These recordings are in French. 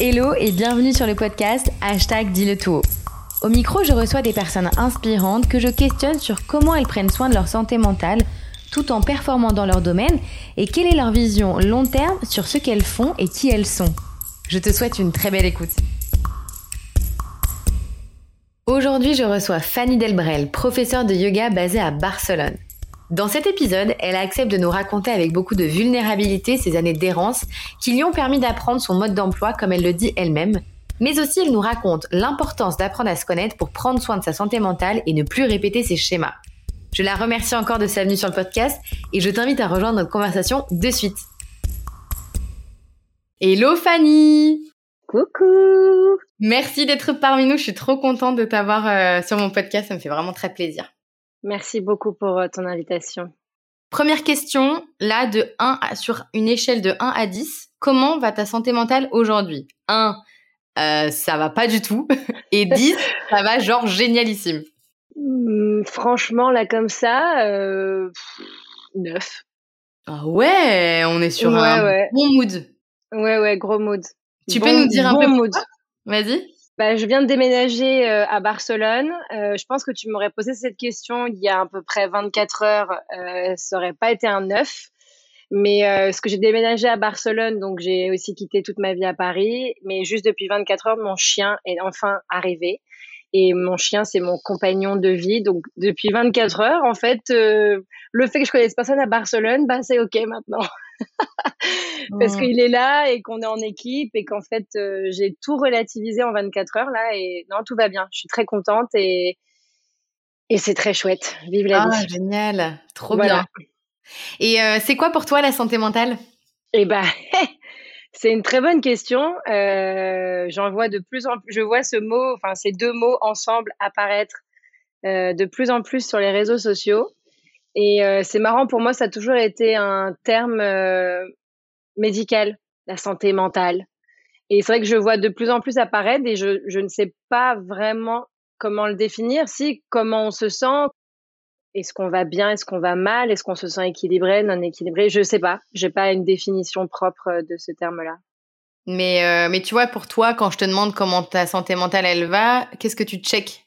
Hello et bienvenue sur le podcast Hashtag Dis-le tout. Au micro, je reçois des personnes inspirantes que je questionne sur comment elles prennent soin de leur santé mentale tout en performant dans leur domaine et quelle est leur vision long terme sur ce qu'elles font et qui elles sont. Je te souhaite une très belle écoute. Aujourd'hui, je reçois Fanny Delbrel, professeure de yoga basée à Barcelone. Dans cet épisode, elle accepte de nous raconter avec beaucoup de vulnérabilité ses années d'errance qui lui ont permis d'apprendre son mode d'emploi comme elle le dit elle-même, mais aussi elle nous raconte l'importance d'apprendre à se connaître pour prendre soin de sa santé mentale et ne plus répéter ses schémas. Je la remercie encore de sa venue sur le podcast et je t'invite à rejoindre notre conversation de suite. Hello Fanny Coucou Merci d'être parmi nous, je suis trop contente de t'avoir euh, sur mon podcast, ça me fait vraiment très plaisir. Merci beaucoup pour euh, ton invitation. Première question, là, de 1 à, sur une échelle de 1 à 10, comment va ta santé mentale aujourd'hui? 1, euh, ça va pas du tout. Et 10, ça va genre génialissime. Mmh, franchement, là, comme ça, euh, 9. Ah ouais, on est sur un bon mood. Ouais, ouais, gros mood. Tu peux nous dire un peu mood. Vas-y. Bah, je viens de déménager euh, à Barcelone. Euh, je pense que tu m'aurais posé cette question il y a à peu près 24 heures. Euh, ça aurait pas été un neuf. Mais euh, ce que j'ai déménagé à Barcelone, donc j'ai aussi quitté toute ma vie à Paris. Mais juste depuis 24 heures, mon chien est enfin arrivé. Et mon chien, c'est mon compagnon de vie. Donc depuis 24 heures, en fait, le fait que je connaisse personne à Barcelone, bah c'est ok maintenant. parce qu'il est là et qu'on est en équipe et qu'en fait euh, j'ai tout relativisé en 24 heures là et non tout va bien. Je suis très contente et et c'est très chouette. Vive la ah, génial, trop bien. Et euh, c'est quoi pour toi la santé mentale? Eh ben c'est une très bonne question. Euh, J'en vois de plus en plus. Je vois ce mot, enfin ces deux mots ensemble apparaître euh, de plus en plus sur les réseaux sociaux. Et euh, c'est marrant, pour moi, ça a toujours été un terme euh, médical, la santé mentale. Et c'est vrai que je vois de plus en plus apparaître et je, je ne sais pas vraiment comment le définir. Si, comment on se sent, est-ce qu'on va bien, est-ce qu'on va mal, est-ce qu'on se sent équilibré, non équilibré, je sais pas. J'ai pas une définition propre de ce terme-là. Mais, euh, mais tu vois, pour toi, quand je te demande comment ta santé mentale elle va, qu'est-ce que tu check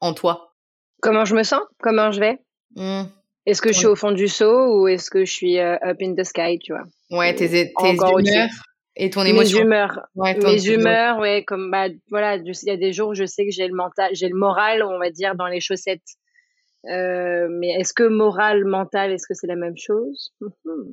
en toi? Comment je me sens? Comment je vais? Mmh. Est-ce que je suis au fond du seau ou est-ce que je suis euh, up in the sky, tu vois? Ouais, tes, tes humeurs et ton émotion. Mes humeurs, mes humeurs, ouais, comme bah voilà, il y a des jours où je sais que j'ai le mental, j'ai le moral, on va dire, dans les chaussettes. Euh, mais est-ce que moral, mental, est-ce que c'est la même chose?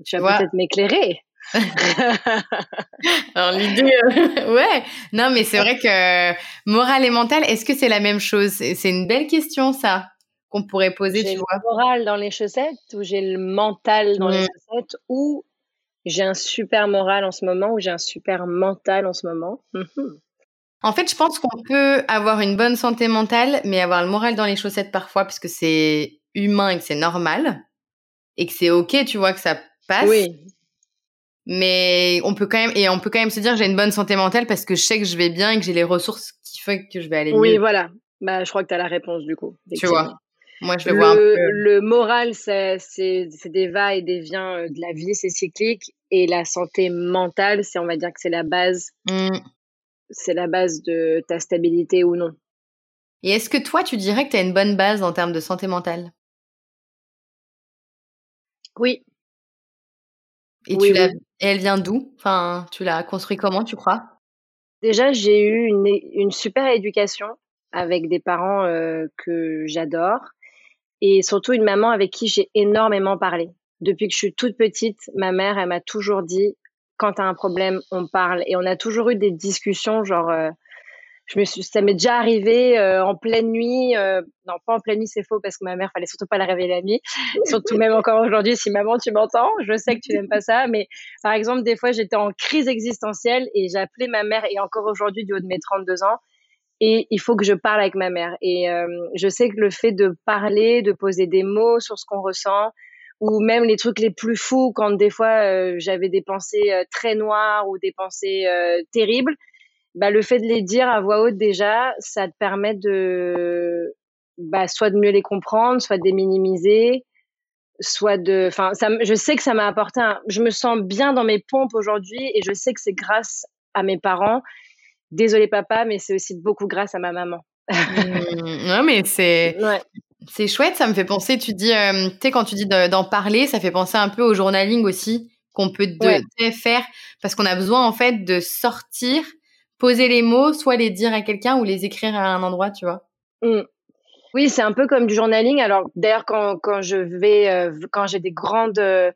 Tu vas peut-être m'éclairer. Alors l'idée, euh, ouais, non, mais c'est vrai que moral et mental, est-ce que c'est la même chose? C'est une belle question, ça qu'on pourrait poser, tu vois. J'ai le moral dans les chaussettes ou j'ai le mental dans les chaussettes ou j'ai un super moral en ce moment ou j'ai un super mental en ce moment. Mhm. En fait, je pense qu'on peut avoir une bonne santé mentale, mais avoir le moral dans les chaussettes parfois, parce que c'est humain et que c'est normal, et que c'est ok, tu vois, que ça passe. Oui. Mais on peut quand même, et on peut quand même se dire, j'ai une bonne santé mentale parce que je sais que je vais bien et que j'ai les ressources qui font que je vais aller mieux. Oui, voilà. Bah, je crois que tu as la réponse du coup. Tu vois. Moi, je le, vois un peu. Le moral, c'est des va et des viens euh, de la vie, c'est cyclique. Et la santé mentale, c'est, on va dire que c'est la base. Mmh. C'est la base de ta stabilité ou non. Et est-ce que toi, tu dirais que tu as une bonne base en termes de santé mentale? Oui. Et, tu et elle vient d'où? Enfin, tu l'as construit comment, tu crois? Déjà, j'ai eu une, une, super éducation avec des parents euh, que j'adore et surtout une maman avec qui j'ai énormément parlé. Depuis que je suis toute petite, ma mère, elle m'a toujours dit quand tu as un problème, on parle et on a toujours eu des discussions genre euh, je me suis ça m'est déjà arrivé euh, en pleine nuit euh, non pas en pleine nuit c'est faux parce que ma mère fallait surtout pas la réveiller la nuit surtout même encore aujourd'hui si maman tu m'entends je sais que tu n'aimes pas ça mais par exemple des fois j'étais en crise existentielle et appelé ma mère et encore aujourd'hui du haut de mes 32 ans et il faut que je parle avec ma mère. Et euh, je sais que le fait de parler, de poser des mots sur ce qu'on ressent, ou même les trucs les plus fous, quand des fois euh, j'avais des pensées euh, très noires ou des pensées terribles, bah, le fait de les dire à voix haute déjà, ça te permet de bah, soit de mieux les comprendre, soit de les minimiser, soit de, enfin, je sais que ça m'a apporté, je me sens bien dans mes pompes aujourd'hui et je sais que c'est grâce à mes parents désolé papa, mais c'est aussi beaucoup grâce à ma maman. Mmh, non, mais c'est c'est chouette. Ça me fait penser. Tu dis, euh, tu sais, quand tu dis d'en parler, ça fait penser un peu au journaling aussi qu'on peut de, faire parce qu'on a besoin en fait de sortir, poser les mots, soit les dire à quelqu'un ou les écrire à un endroit, tu vois. Mmh. Oui, c'est un peu comme du journaling. Alors d'ailleurs, quand, quand je vais, euh, quand j'ai des grandes euh,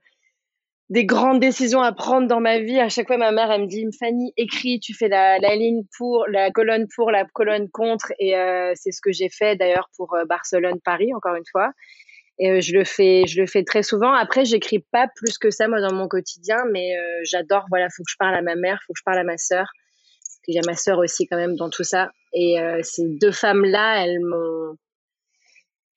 des grandes décisions à prendre dans ma vie. À chaque fois, ma mère, elle me dit, Fanny, écris, tu fais la, ligne pour, la colonne pour, la colonne contre. Et euh, c'est ce que j'ai fait d'ailleurs pour euh, Barcelone-Paris, encore une fois. Et euh, je le fais, je le fais très souvent. Après, j'écris pas plus que ça moi dans mon quotidien, mais j'adore. Voilà, faut que je parle à ma mère, faut que je parle à ma sœur. Parce que j'ai ma sœur aussi quand même dans tout ça. Et ces deux femmes là, elles m'ont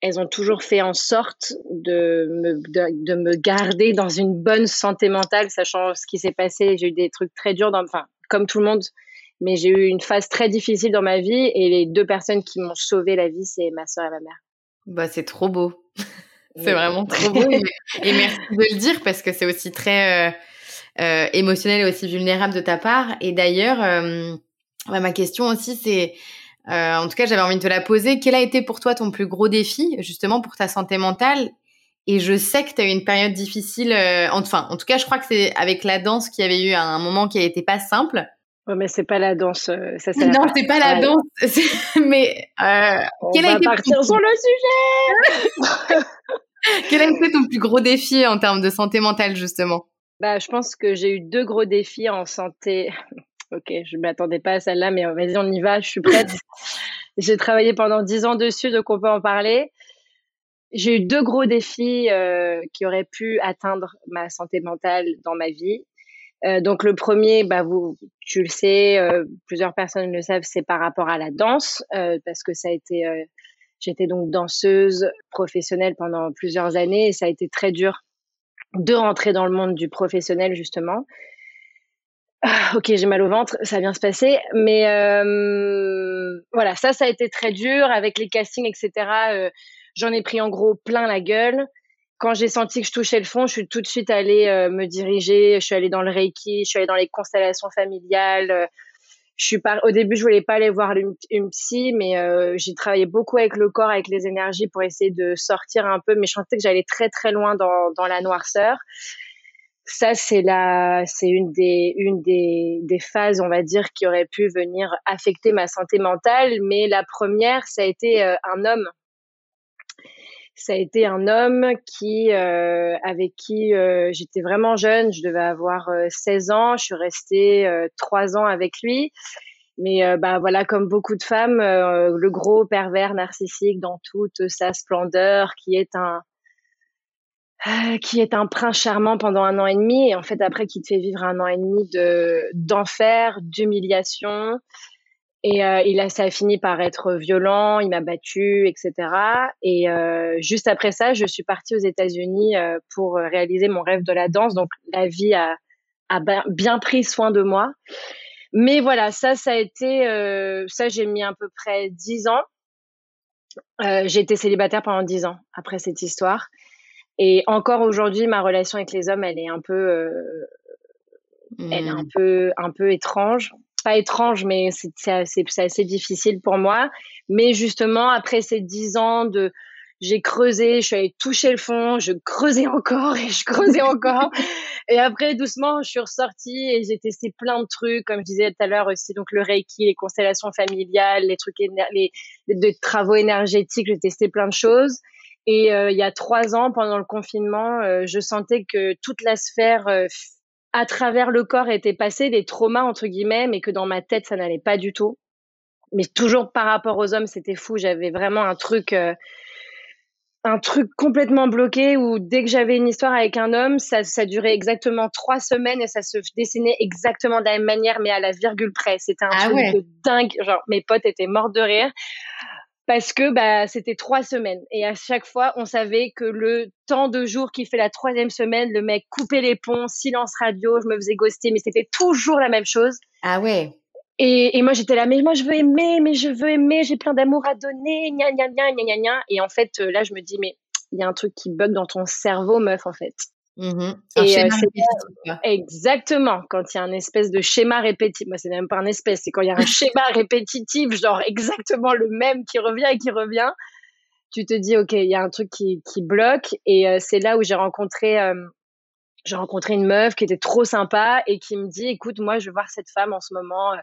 elles ont toujours fait en sorte de me, de, me garder dans une bonne santé mentale, sachant ce qui s'est passé. J'ai eu des trucs très durs, dans, enfin, comme tout le monde, mais j'ai eu une phase très difficile dans ma vie et les deux personnes qui m'ont sauvé la vie, c'est ma soeur et ma mère. Bah, c'est trop beau. c'est vraiment trop beau. et merci de le dire parce que c'est aussi très euh, euh, émotionnel et aussi vulnérable de ta part. Et d'ailleurs, euh, ma question aussi, c'est euh, en tout cas, j'avais envie de te la poser. Quel a été pour toi ton plus gros défi, justement, pour ta santé mentale? Et je sais que tu as eu une période difficile. Euh, enfin, en tout cas, je crois que c'est avec la danse qu'il y avait eu un moment qui n'était pas simple. Ouais, mais c'est pas la danse. Euh, ça, non, c'est pas la danse. mais On quel va a été partir sur le sujet. quel a été ton plus gros défi en termes de santé mentale, justement? Bah, je pense que j'ai eu deux gros défis en santé ok, je ne m'attendais pas à celle-là, mais vas-y, on y va, je suis prête. j'ai travaillé pendant dix ans dessus, donc on peut en parler. J'ai eu deux gros défis euh, qui auraient pu atteindre ma santé mentale dans ma vie. Euh, donc le premier, bah vous, tu le sais, euh, plusieurs personnes le savent, c'est par rapport à la danse, parce que ça a été, j'étais donc danseuse professionnelle pendant plusieurs années et ça a été très dur de rentrer dans le monde du professionnel justement. Ah, ok, j'ai mal au ventre, ça vient se passer. Mais euh, voilà, ça, ça a été très dur avec les castings, etc. Euh, J'en ai pris en gros plein la gueule. Quand j'ai senti que je touchais le fond, je suis tout de suite allée euh, me diriger. Je suis allée dans le Reiki, je suis allée dans les constellations familiales. Euh, je suis pas. Au début, je voulais pas aller voir une, psy, mais j'ai travaillé beaucoup avec le corps, avec les énergies pour essayer de sortir un peu. Mais je sentais que j'allais très très loin dans la noirceur ça c'est la c'est une des une des, des phases on va dire qui aurait pu venir affecter ma santé mentale. Mais la première ça a été euh, un homme. Ça a été un homme qui euh, avec qui euh, j'étais vraiment jeune. Je devais avoir 16 ans. Je suis restée trois ans avec lui. Mais bah voilà comme beaucoup de femmes le gros pervers narcissique dans toute sa splendeur qui est un euh, qui est un prince charmant pendant un an et demi et en fait après qui te fait vivre un an et demi de d'enfer, d'humiliation et euh, ça a fini par être violent, il m'a battu, etc. Et euh, juste après ça, je suis partie aux États-Unis euh, pour réaliser mon rêve de la danse. Donc la vie a, a bien pris soin de moi. Mais voilà, ça, ça a été, ça j'ai mis à peu près dix ans. j'ai été célibataire pendant dix ans après cette histoire. Et encore aujourd'hui, ma relation avec les hommes, elle est un peu, euh, elle est un hmm. peu, un peu étrange. Pas étrange, mais c'est assez, assez difficile pour moi. Mais justement, après ces dix ans de, j'ai creusé, je suis allée toucher le fond, je creusais encore et je creusais encore. et après, doucement, je suis ressortie et j'ai testé plein de trucs, comme je disais tout à l'heure aussi, donc le Reiki, les constellations familiales, les trucs, les, les travaux énergétiques, j'ai testé plein de choses. Et euh, il y a trois ans, pendant le confinement, euh, je sentais que toute la sphère euh, à travers le corps était passée, des traumas entre guillemets, mais que dans ma tête, ça n'allait pas du tout. Mais toujours par rapport aux hommes, c'était fou. J'avais vraiment un truc un truc complètement bloqué où dès que j'avais une histoire avec un homme, ça, ça durait exactement trois semaines et ça se dessinait exactement de la même manière, mais à la virgule près. C'était un ah truc de dingue. Genre, mes potes étaient morts de rire parce que bah, c'était trois semaines. Et à chaque fois, on savait que le temps de jour qui fait la troisième semaine, le mec coupait les ponts, silence radio, je me faisais ghoster, mais c'était toujours la même chose. Ah ouais. Et, et moi, j'étais là, mais moi, je veux aimer, mais je veux aimer, j'ai plein d'amour à donner, gna gna gna gna gna gna. Et en fait, euh, là, je me dis, mais il y a un truc qui bug dans ton cerveau, meuf, en fait. Mmh un schéma répétitif. Exactement. Quand il y a un espèce de schéma répétitif, moi c'est même pas un espèce, c'est quand il y a un schéma répétitif, genre exactement le même qui revient et qui revient, tu te dis ok, il y a un truc qui, qui bloque et c'est là où j'ai rencontré j'ai rencontré une meuf qui était trop sympa et qui me dit écoute moi je veux voir cette femme en ce moment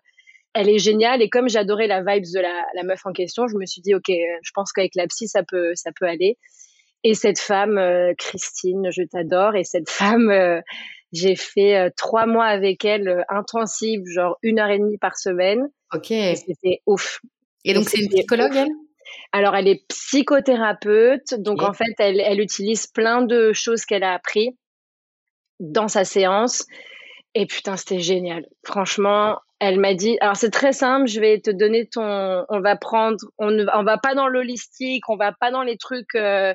elle est géniale et comme j'adorais la vibes de la, la, meuf en question je me suis dit ok je pense qu'avec la psy ça peut ça peut aller et cette femme euh, Christine je t'adore. Et cette femme euh, j'ai fait euh, trois mois avec elle intensive genre une heure et demie par semaine. Ok. C'était ouf. Et donc c'est une psychologue elle? Alors elle est psychothérapeute. Donc en fait elle, elle utilise plein de choses qu'elle a appris dans sa séance. Et putain, c'était génial. Franchement, elle m'a dit, alors c'est très simple, je vais te donner ton, on va prendre, on ne on va pas dans l'holistique, on va pas dans les trucs, euh,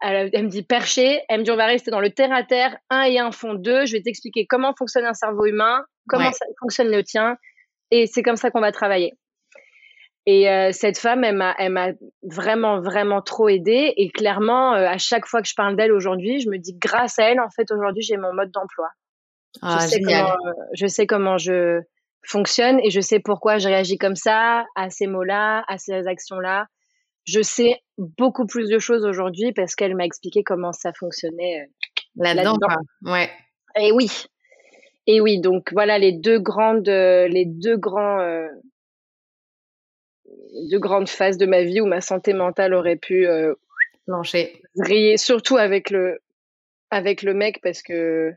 elle, me dit perché, elle me dit on va rester dans le terre à terre, un et un font deux, je vais t'expliquer comment fonctionne un cerveau humain, comment ça fonctionne le tien, et c'est comme ça qu'on va travailler. Et euh, cette femme, elle m'a, elle m'a vraiment, vraiment trop aidée. Et clairement, euh, à chaque fois que je parle d'elle aujourd'hui, je me dis, grâce à elle, en fait, aujourd'hui, j'ai mon mode d'emploi. Ah, je, sais comment, euh, je sais comment je fonctionne et je sais pourquoi je réagis comme ça, à ces mots-là, à ces actions-là. Je sais beaucoup plus de choses aujourd'hui parce qu'elle m'a expliqué comment ça fonctionnait là-dedans. ouais. Et oui. Et oui, donc voilà les deux grandes, les deux grands deux grandes phases de ma vie où ma santé mentale aurait pu euh, briller, surtout avec le avec le mec parce que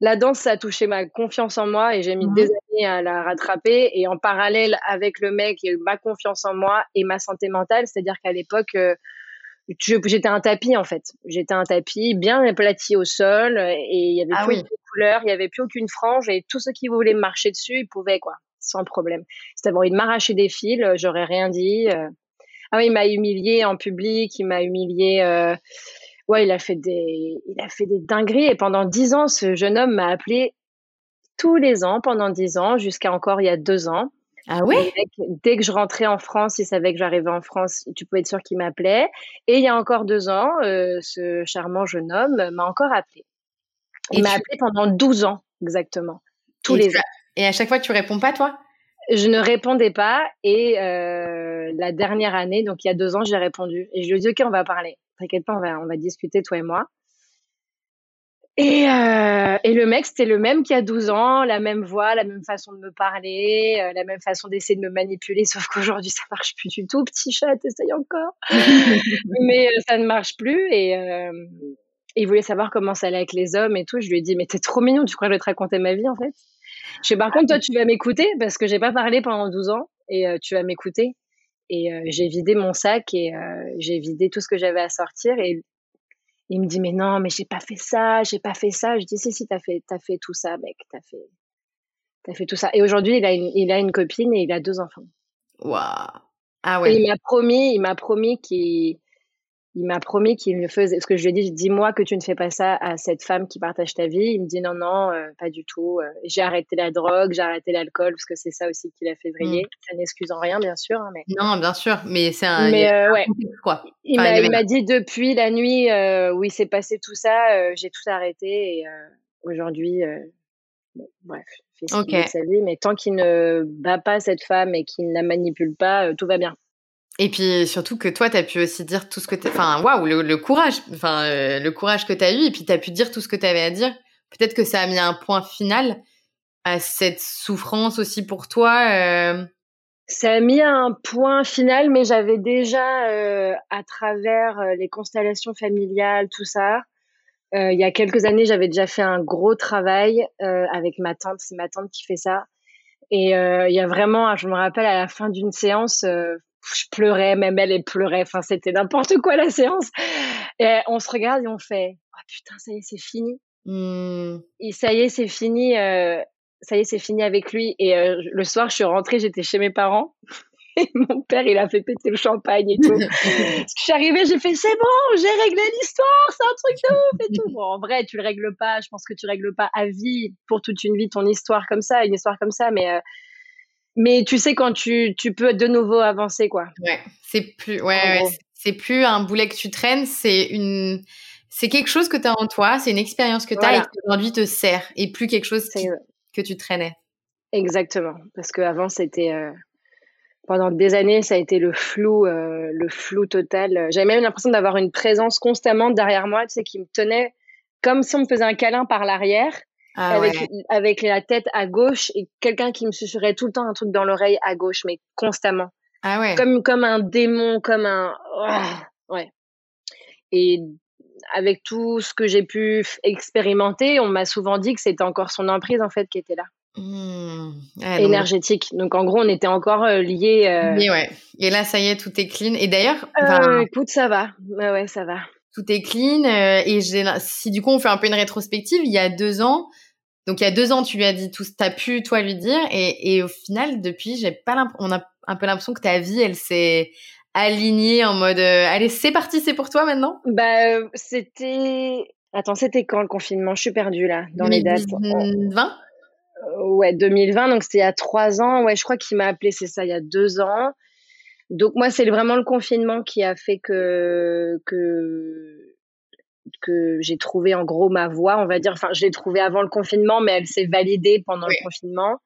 la danse ça a touché ma confiance en moi et j'ai mis des mmh. années à la rattraper et en parallèle avec le mec il y a eu ma confiance en moi et ma santé mentale, c'est-à-dire qu'à l'époque euh, j'étais un tapis en fait. J'étais un tapis bien aplati au sol et il y avait ah plus de couleurs, il y avait plus aucune frange et tous ceux qui voulaient marcher dessus, ils pouvaient quoi sans problème. Si envie de m'arracher des fils, euh, j'aurais rien dit. Euh. Ah oui, il m'a humilié en public, il m'a humilié. Euh... Ouais, il a fait des, il a fait des dingueries. Et pendant dix ans, ce jeune homme m'a appelé tous les ans pendant dix ans, jusqu'à encore il y a deux ans. Ah oui Dès que je rentrais en France, il savait que j'arrivais en France, tu pouvais être sûr qu'il m'appelait. Et il y a encore deux ans, euh, ce charmant jeune homme m'a encore appelé. Il m'a appelé pendant 12 ans, exactement. Tous les ans. Et à chaque fois, tu réponds pas, toi? Je ne répondais pas. Et euh, la dernière année, donc il y a deux ans, j'ai répondu. Et je lui ai dit, OK, on va parler. T'inquiète pas, on va, on va discuter, toi et moi. Et, euh, et le mec, c'était le même qu'il y a 12 ans, la même voix, la même façon de me parler, euh, la même façon d'essayer de me manipuler, sauf qu'aujourd'hui, ça marche plus du tout. Petit chat, essaye encore. Mais ça ne marche plus. Et, et, il voulait savoir comment ça allait avec les hommes et tout. Je lui ai dit, mais t'es trop mignon, tu crois que je vais te raconter ma vie, en fait? Je sais, par contre, toi, tu vas m'écouter parce que j'ai pas parlé pendant 12 ans et euh, tu vas m'écouter. Et euh, j'ai vidé mon sac et euh, j'ai vidé tout ce que j'avais à sortir. Et il me dit, mais non, mais j'ai pas fait ça, j'ai pas fait ça. Je dis, si, si, t'as fait, as fait tout ça, mec, t'as fait, as fait tout ça. Et aujourd'hui, il a une, il a une copine et il a deux enfants. Waouh. Ah ouais. Et il m'a promis, il m'a promis qu'il, il m'a promis qu'il ne faisait. Ce que je lui ai dit, dis-moi que tu ne fais pas ça à cette femme qui partage ta vie. Il me dit non, non, euh, pas du tout. Euh, j'ai arrêté la drogue, j'ai arrêté l'alcool parce que c'est ça aussi qui l'a fait vriller. Mm. Ça n'excuse en rien, bien sûr. Hein, mais... Non, bien sûr, mais c'est un. Mais euh, ouais. Quoi. il m'a dit depuis la nuit où il s'est passé tout ça, j'ai tout arrêté et aujourd'hui, bref, il fait okay. sa vie. Mais tant qu'il ne bat pas cette femme et qu'il ne la manipule pas, tout va bien. Et puis surtout que toi, tu as pu aussi dire tout ce que tu Enfin, waouh, le, courage. Enfin, euh, le courage que tu as eu. Et puis tu as pu dire tout ce que tu avais à dire. Peut-être que ça a mis un point final à cette souffrance aussi pour toi. Euh... Ça a mis un point final, mais j'avais déjà, euh, à travers euh, les constellations familiales, tout ça, il y a quelques années, j'avais déjà fait un gros travail avec ma tante. C'est ma tante qui fait ça. Et il y a vraiment, je me rappelle, à la fin d'une séance, je pleurais, même elle, elle pleurait. Enfin, c'était n'importe quoi la séance. Et on se regarde et on fait, oh putain, ça y est, c'est fini. Mmh. Et ça y est, c'est fini. Euh, ça y est, c'est fini avec lui. Et euh, le soir, je suis rentrée, j'étais chez mes parents. Et mon père, il a fait péter le champagne et tout. je suis arrivée, j'ai fait, c'est bon, j'ai réglé l'histoire, c'est un truc de ouf et tout. Bon, en vrai, tu le règles pas. Je pense que tu règles pas à vie, pour toute une vie, ton histoire comme ça, une histoire comme ça. Mais euh, mais tu sais quand tu, tu peux de nouveau avancer quoi. Ouais, c'est plus ouais, c'est plus un boulet que tu traînes, c'est une c'est quelque chose que tu as en toi, c'est une expérience que tu as et qui aujourd'hui te sert et plus quelque chose que tu traînais. Exactement, parce qu'avant c'était euh, pendant des années ça a été le flou, euh, le flou total. J'avais même l'impression d'avoir une présence constamment derrière moi, tu sais, qui me tenait comme si on me faisait un câlin par l'arrière. Ah avec, avec la tête à gauche et quelqu'un qui me susurrait tout le temps un truc dans l'oreille à gauche, mais constamment. Ah ouais. Comme, comme un démon, comme un. ouais. Et avec tout ce que j'ai pu expérimenter, on m'a souvent dit que c'était encore son emprise en fait qui était là. Mmh. énergétique. Donc... en gros, on était encore euh, liés. Euh... ouais. Et là, ça y est, tout est clean. Et d'ailleurs, euh, écoute, ça va. Ouais, ouais, ça va. Tout est clean. Euh, et si du coup, on fait un peu une rétrospective, il y a deux ans, donc il y a deux ans, tu lui as dit tout, t'as pu toi lui dire, et, et au final, depuis, j'ai pas on a un peu l'impression que ta vie, elle s'est alignée en mode, euh, allez, c'est parti, c'est pour toi maintenant? Bah, euh, c'était, attends, c'était quand le confinement? Je suis perdue là dans les dates. 2020 euh, Ouais, 2020, donc c'était il y a trois ans. Ouais, je crois qu'il m'a appelé, c'est ça, il y a deux ans. Donc moi, c'est vraiment le confinement qui a fait que que que j'ai trouvé en gros ma voix, on va dire. Enfin, je l'ai trouvée avant le confinement, mais elle s'est validée pendant le confinement.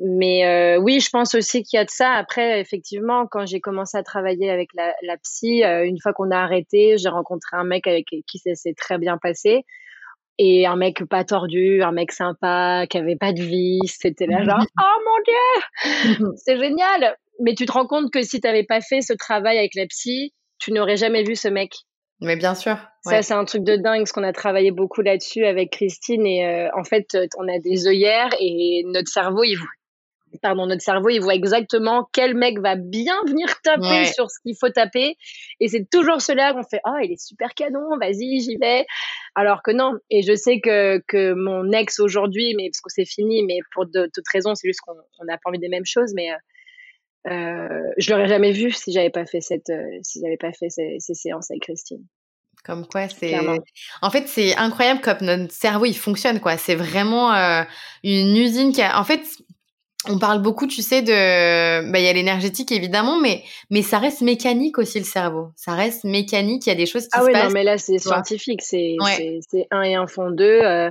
Mais euh, oui, je pense aussi qu'il y a de ça. Après, effectivement, quand j'ai commencé à travailler avec la, la psy, euh, une fois qu'on a arrêté, j'ai rencontré un mec avec qui ça s'est très bien passé. Et un mec pas tordu, un mec sympa, qui avait pas de vie. C'était là genre, oh mon Dieu, c'est génial. Mais tu te rends compte que si tu n'avais pas fait ce travail avec la psy, tu n'aurais jamais vu ce mec. Mais bien sûr. Ça, c'est un truc de dingue, parce qu'on a travaillé beaucoup là-dessus avec Christine. Et euh, en fait, on a des œillères et notre cerveau, il voit, pardon, notre cerveau, il voit exactement quel mec va bien venir taper sur ce qu'il faut taper. Et c'est toujours cela qu'on fait, oh, il est super canon, vas-y, j'y vais. Alors que non. Et je sais que, que mon ex aujourd'hui, mais parce que c'est fini, mais pour de toute raison, c'est juste qu'on n'a pas envie des mêmes choses, mais euh, euh, je l'aurais jamais vu si j'avais pas fait cette, euh, si j'avais pas fait ces, ces séances avec Christine. Comme quoi, c'est. En fait, c'est incroyable comme notre cerveau il fonctionne quoi. C'est vraiment euh, une usine qui a. En fait, on parle beaucoup, tu sais, de, bah, il y a l'énergétique évidemment, mais mais ça reste mécanique aussi le cerveau. Ça reste mécanique. Il y a des choses qui ah se oui, passent. non, mais là c'est scientifique. C'est c'est un et un font deux.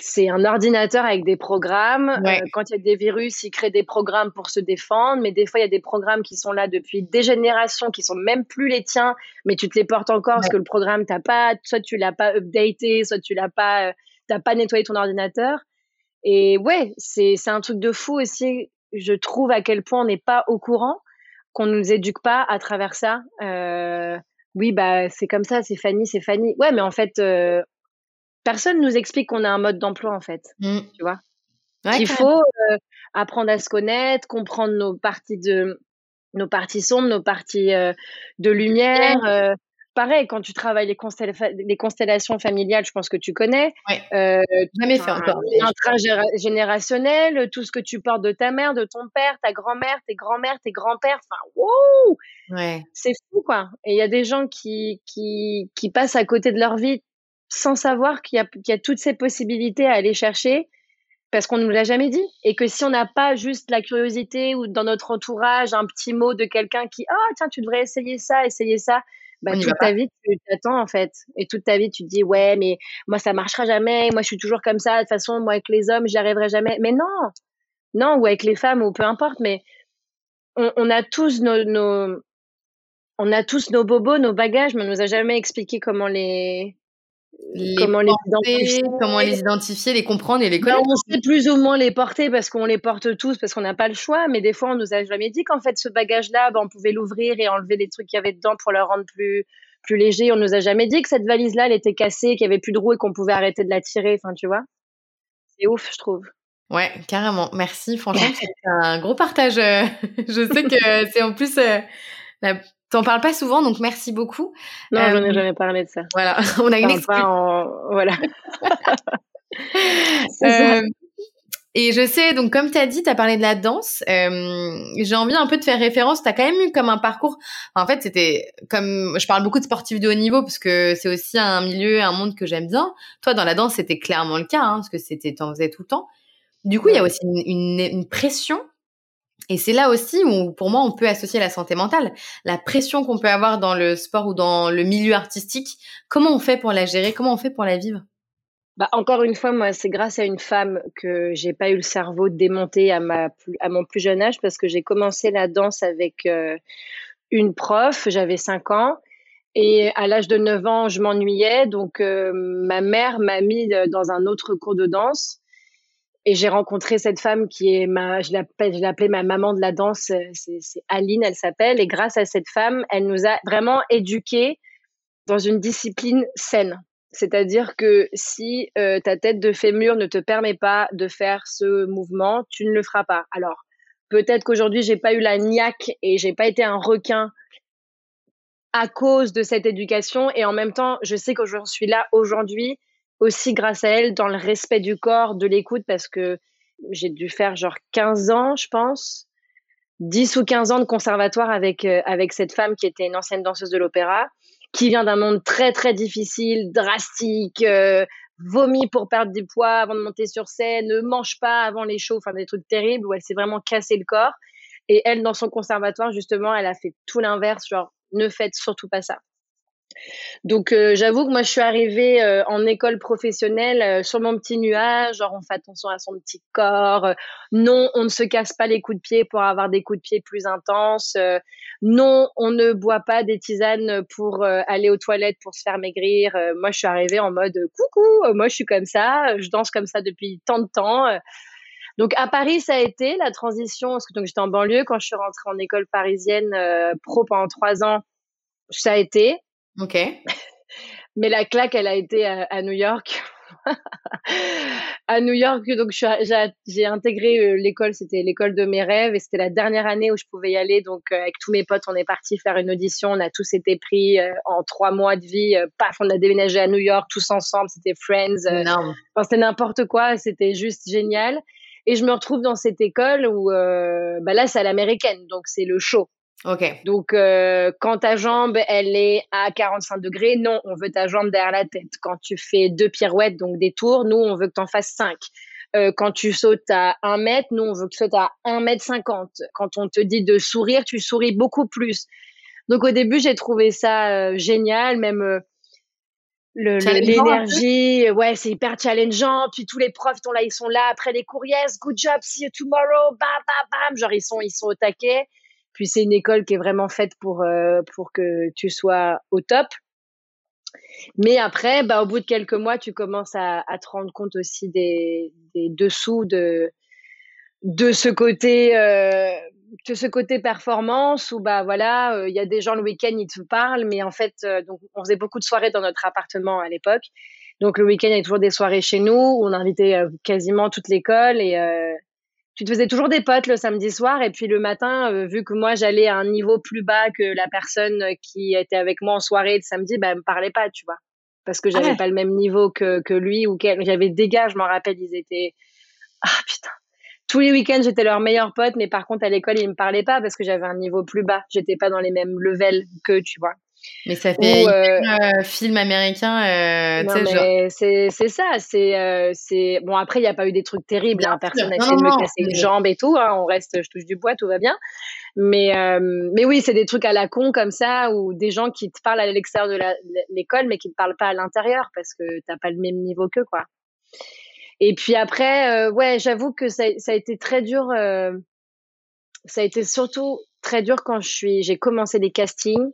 C'est un ordinateur avec des programmes. Euh, quand il y a des virus, il crée des programmes pour se défendre. Mais des fois, il y a des programmes qui sont là depuis des générations, qui sont même plus les tiens, mais tu te les portes encore parce que le programme t'as pas, soit tu l'as pas updaté, soit tu l'as pas, euh, t'as pas nettoyé ton ordinateur. Et ouais, c'est un truc de fou aussi. Je trouve à quel point on n'est pas au courant, qu'on nous éduque pas à travers ça. Euh, oui, bah c'est comme ça, c'est Fanny, c'est Fanny. Ouais, mais en fait, euh, personne nous explique qu'on a un mode d'emploi en fait. Mmh. Tu vois? Il faut euh, apprendre à se connaître, comprendre nos parties de nos parties sombres, nos parties euh, de lumière, pareil, quand tu travailles les, les, constellations familiales, je pense que tu connais. Ouais. Euh, Jamais fait encore. générationnel, tout ce que tu portes de ta mère, de ton père, ta grand-mère, tes grands-mères, tes grands-pères. Enfin, wow ouais. C'est fou, quoi. Et il y a des gens qui, qui, qui passent à côté de leur vie sans savoir qu'il y, y, a toutes ces possibilités à aller chercher parce qu'on ne nous l'a jamais dit. Et que si on n'a pas juste la curiosité ou dans notre entourage un petit mot de quelqu'un qui, ah, oh, tiens, tu devrais essayer ça, essayer ça, bah, toute ta vie, tu t'attends en fait. Et toute ta vie, tu te dis, ouais, mais moi, ça marchera jamais. Moi, je suis toujours comme ça. De toute façon, moi, avec les hommes, j'y arriverai jamais. Mais non, non, ou avec les femmes, ou peu importe. Mais on, on a tous nos, nos, on a tous nos bobos, nos bagages, mais on nous a jamais expliqué comment les, comment les identifier, comment les identifier, les comprendre et les connaître. on sait plus ou moins les porter parce qu'on les porte tous parce qu'on n'a pas le choix, mais des fois on nous a jamais dit qu'en fait ce bagage-là, ben, on pouvait l'ouvrir et enlever les trucs qu'il y avait dedans pour le rendre plus plus léger. On nous a jamais dit que cette valise-là, elle était cassée, qu'il y avait plus de roues et qu'on pouvait arrêter de la tirer. Enfin, tu vois, c'est ouf, je trouve. Ouais, carrément. Merci. Franchement, c'est un gros partage. je sais que c'est en plus euh, la T'en parles pas souvent, donc merci beaucoup. Non, j'en ai euh, jamais parlé de ça. Voilà, on a une Voilà. euh, et je sais, donc comme tu as dit, tu as parlé de la danse. Euh, J'ai envie un peu de faire référence. Tu as quand même eu comme un parcours. en fait, c'était comme. Je parle beaucoup de sportifs de haut niveau parce que c'est aussi un milieu, un monde que j'aime bien. Toi, dans la danse, c'était clairement le cas, hein, parce que c'était, t'en faisais tout le temps. Du coup, il y a aussi une, une, une pression Et c'est là aussi où, pour moi, on peut associer la santé mentale, la pression qu'on peut avoir dans le sport ou dans le milieu artistique. Comment on fait pour la gérer? Comment on fait pour la vivre? Bah, encore une fois, moi, c'est grâce à une femme que j'ai pas eu le cerveau démonté à, ma, à mon plus jeune âge parce que j'ai commencé la danse avec euh, une prof, j'avais 5 ans. Et à l'âge de 9 ans, je m'ennuyais. Donc, euh, ma mère m'a mis euh, dans un autre cours de danse. Et j'ai rencontré cette femme qui est ma, je l'appelais ma maman de la danse, c'est Aline, elle s'appelle. Et grâce à cette femme, elle nous a vraiment éduqués dans une discipline saine. C'est-à-dire que si euh, ta tête de fémur ne te permet pas de faire ce mouvement, tu ne le feras pas. Alors, peut-être qu'aujourd'hui, j'ai pas eu la niaque et j'ai pas été un requin à cause de cette éducation. Et en même temps, je sais que je suis là aujourd'hui aussi grâce à elle dans le respect du corps, de l'écoute, parce que j'ai dû faire genre 15 ans, je pense, 10 ou 15 ans de conservatoire avec, euh, avec cette femme qui était une ancienne danseuse de l'opéra qui vient d'un monde très très difficile, drastique, euh, vomit pour perdre du poids avant de monter sur scène, ne mange pas avant les shows, enfin des trucs terribles où elle s'est vraiment cassé le corps. Et elle, dans son conservatoire, justement, elle a fait tout l'inverse, genre ne faites surtout pas ça. Donc euh, j'avoue que moi je suis arrivée euh, en école professionnelle euh, sur mon petit nuage, genre on fait attention à son petit corps. non, on ne se casse pas les coups de pied pour avoir des coups de pied plus intenses. non, on ne boit pas des tisanes pour aller aux toilettes pour se faire maigrir. moi je suis arrivée en mode coucou, moi je suis comme ça, je danse comme ça depuis tant de temps. Donc à Paris, ça a été la transition, parce que donc j'étais en banlieue quand je suis rentrée en école parisienne pro pendant trois ans. Ça a été. Ok. Mais la claque, elle a été à, New York. à New York, donc j'ai intégré euh, l'école, c'était l'école de mes rêves et c'était la dernière année où je pouvais y aller. Donc euh, avec tous mes potes, on est parti faire une audition. On a tous été pris euh, en trois mois de vie. paf, on a déménagé à New York tous ensemble. C'était Friends. Enfin, c'était n'importe quoi. C'était juste génial. Et je me retrouve dans cette école où, bah là, c'est à l'américaine, donc c'est le show. Ok. Donc, euh, quand ta jambe, elle est à 45 degrés, non, on veut ta jambe derrière la tête. Quand tu fais deux pirouettes, donc des tours, nous, on veut que tu en fasses cinq. Euh, quand tu sautes à 1 mètre, nous, on veut que tu sautes à 1 mètre 50. Quand on te dit de sourire, tu souris beaucoup plus. Donc, au début, j'ai trouvé ça euh, génial, même l'énergie. Ouais, c'est hyper challengeant. Puis tous les profs, sont là, ils sont là après les cours. Yes, good job, see you tomorrow. Bam, bam, bam. Genre, ils sont, ils sont au taquet. Puis c'est une école qui est vraiment faite pour, euh, pour que tu sois au top. Mais après, bah, au bout de quelques mois, tu commences à, te rendre compte aussi des, des dessous de, de ce côté euh, ce côté performance où bah voilà euh, il y a des gens le week-end ils te parlent mais en fait donc on faisait beaucoup de soirées dans notre appartement à l'époque donc le week-end il y avait toujours des soirées chez nous on invitait quasiment toute l'école et tu te faisais toujours des potes le samedi soir et puis le matin, euh, vu que moi j'allais à un niveau plus bas que la personne qui était avec moi en soirée le samedi, bah, elle me parlait pas, tu vois, parce que j'avais ah pas le même niveau que, que lui ou qu'elle. J'avais des gars, je m'en rappelle, ils étaient ah putain. Tous les week-ends, j'étais leur meilleur pote, mais par contre, à l'école, ils me parlaient pas parce que j'avais un niveau plus bas. J'étais pas dans les mêmes levels que, tu vois. Mais ça fait un euh, euh, film américain. Euh, c'est c'est ça. C'est euh, c'est bon. Après, il n'y a pas eu des trucs terribles. Hein, personne n'a essayé de me casser une jambe et tout. Hein, on reste, je touche du bois, tout va bien. Mais mais oui, c'est des trucs à la con comme ça ou des gens qui te parlent à l'extérieur de l'école, mais qui te parlent pas à l'intérieur parce que t'as pas le même niveau qu'eux, quoi. Et puis après, ouais, j'avoue que ça, ça a été très dur. ça a été surtout très dur quand je suis, j'ai commencé des castings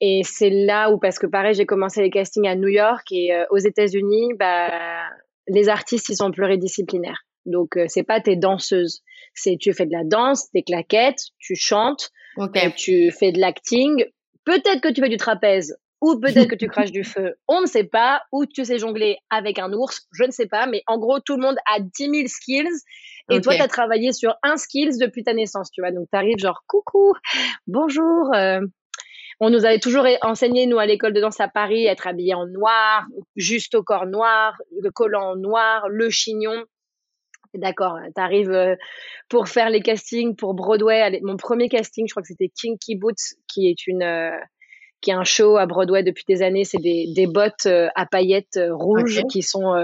et c'est là où, parce que pareil, j'ai commencé les castings à New York et euh, aux États-Unis, bah, les artistes, ils sont pluridisciplinaires. Donc, euh, c'est pas tes danseuses. C'est tu fais de la danse, des claquettes, tu chantes, okay. tu fais de l'acting. Peut-être que tu fais du trapèze ou peut-être que tu craches du feu. On ne sait pas. Ou tu sais jongler avec un ours. Je ne sais pas. Mais en gros, tout le monde a 10 000 skills. Et toi, tu as travaillé sur un skills depuis ta naissance, tu vois. Donc, tu arrives genre, coucou, bonjour, euh, on nous avait toujours enseigné, nous, à l'école de danse à Paris, être habillé en noir, juste au corps noir, le collant noir, le chignon. D'accord, tu arrives euh, pour faire les castings pour Broadway. Mon premier casting, je crois que c'était Kinky Boots, qui est une euh, qui est un show à Broadway depuis des années. C'est des, des bottes euh, à paillettes rouges qui sont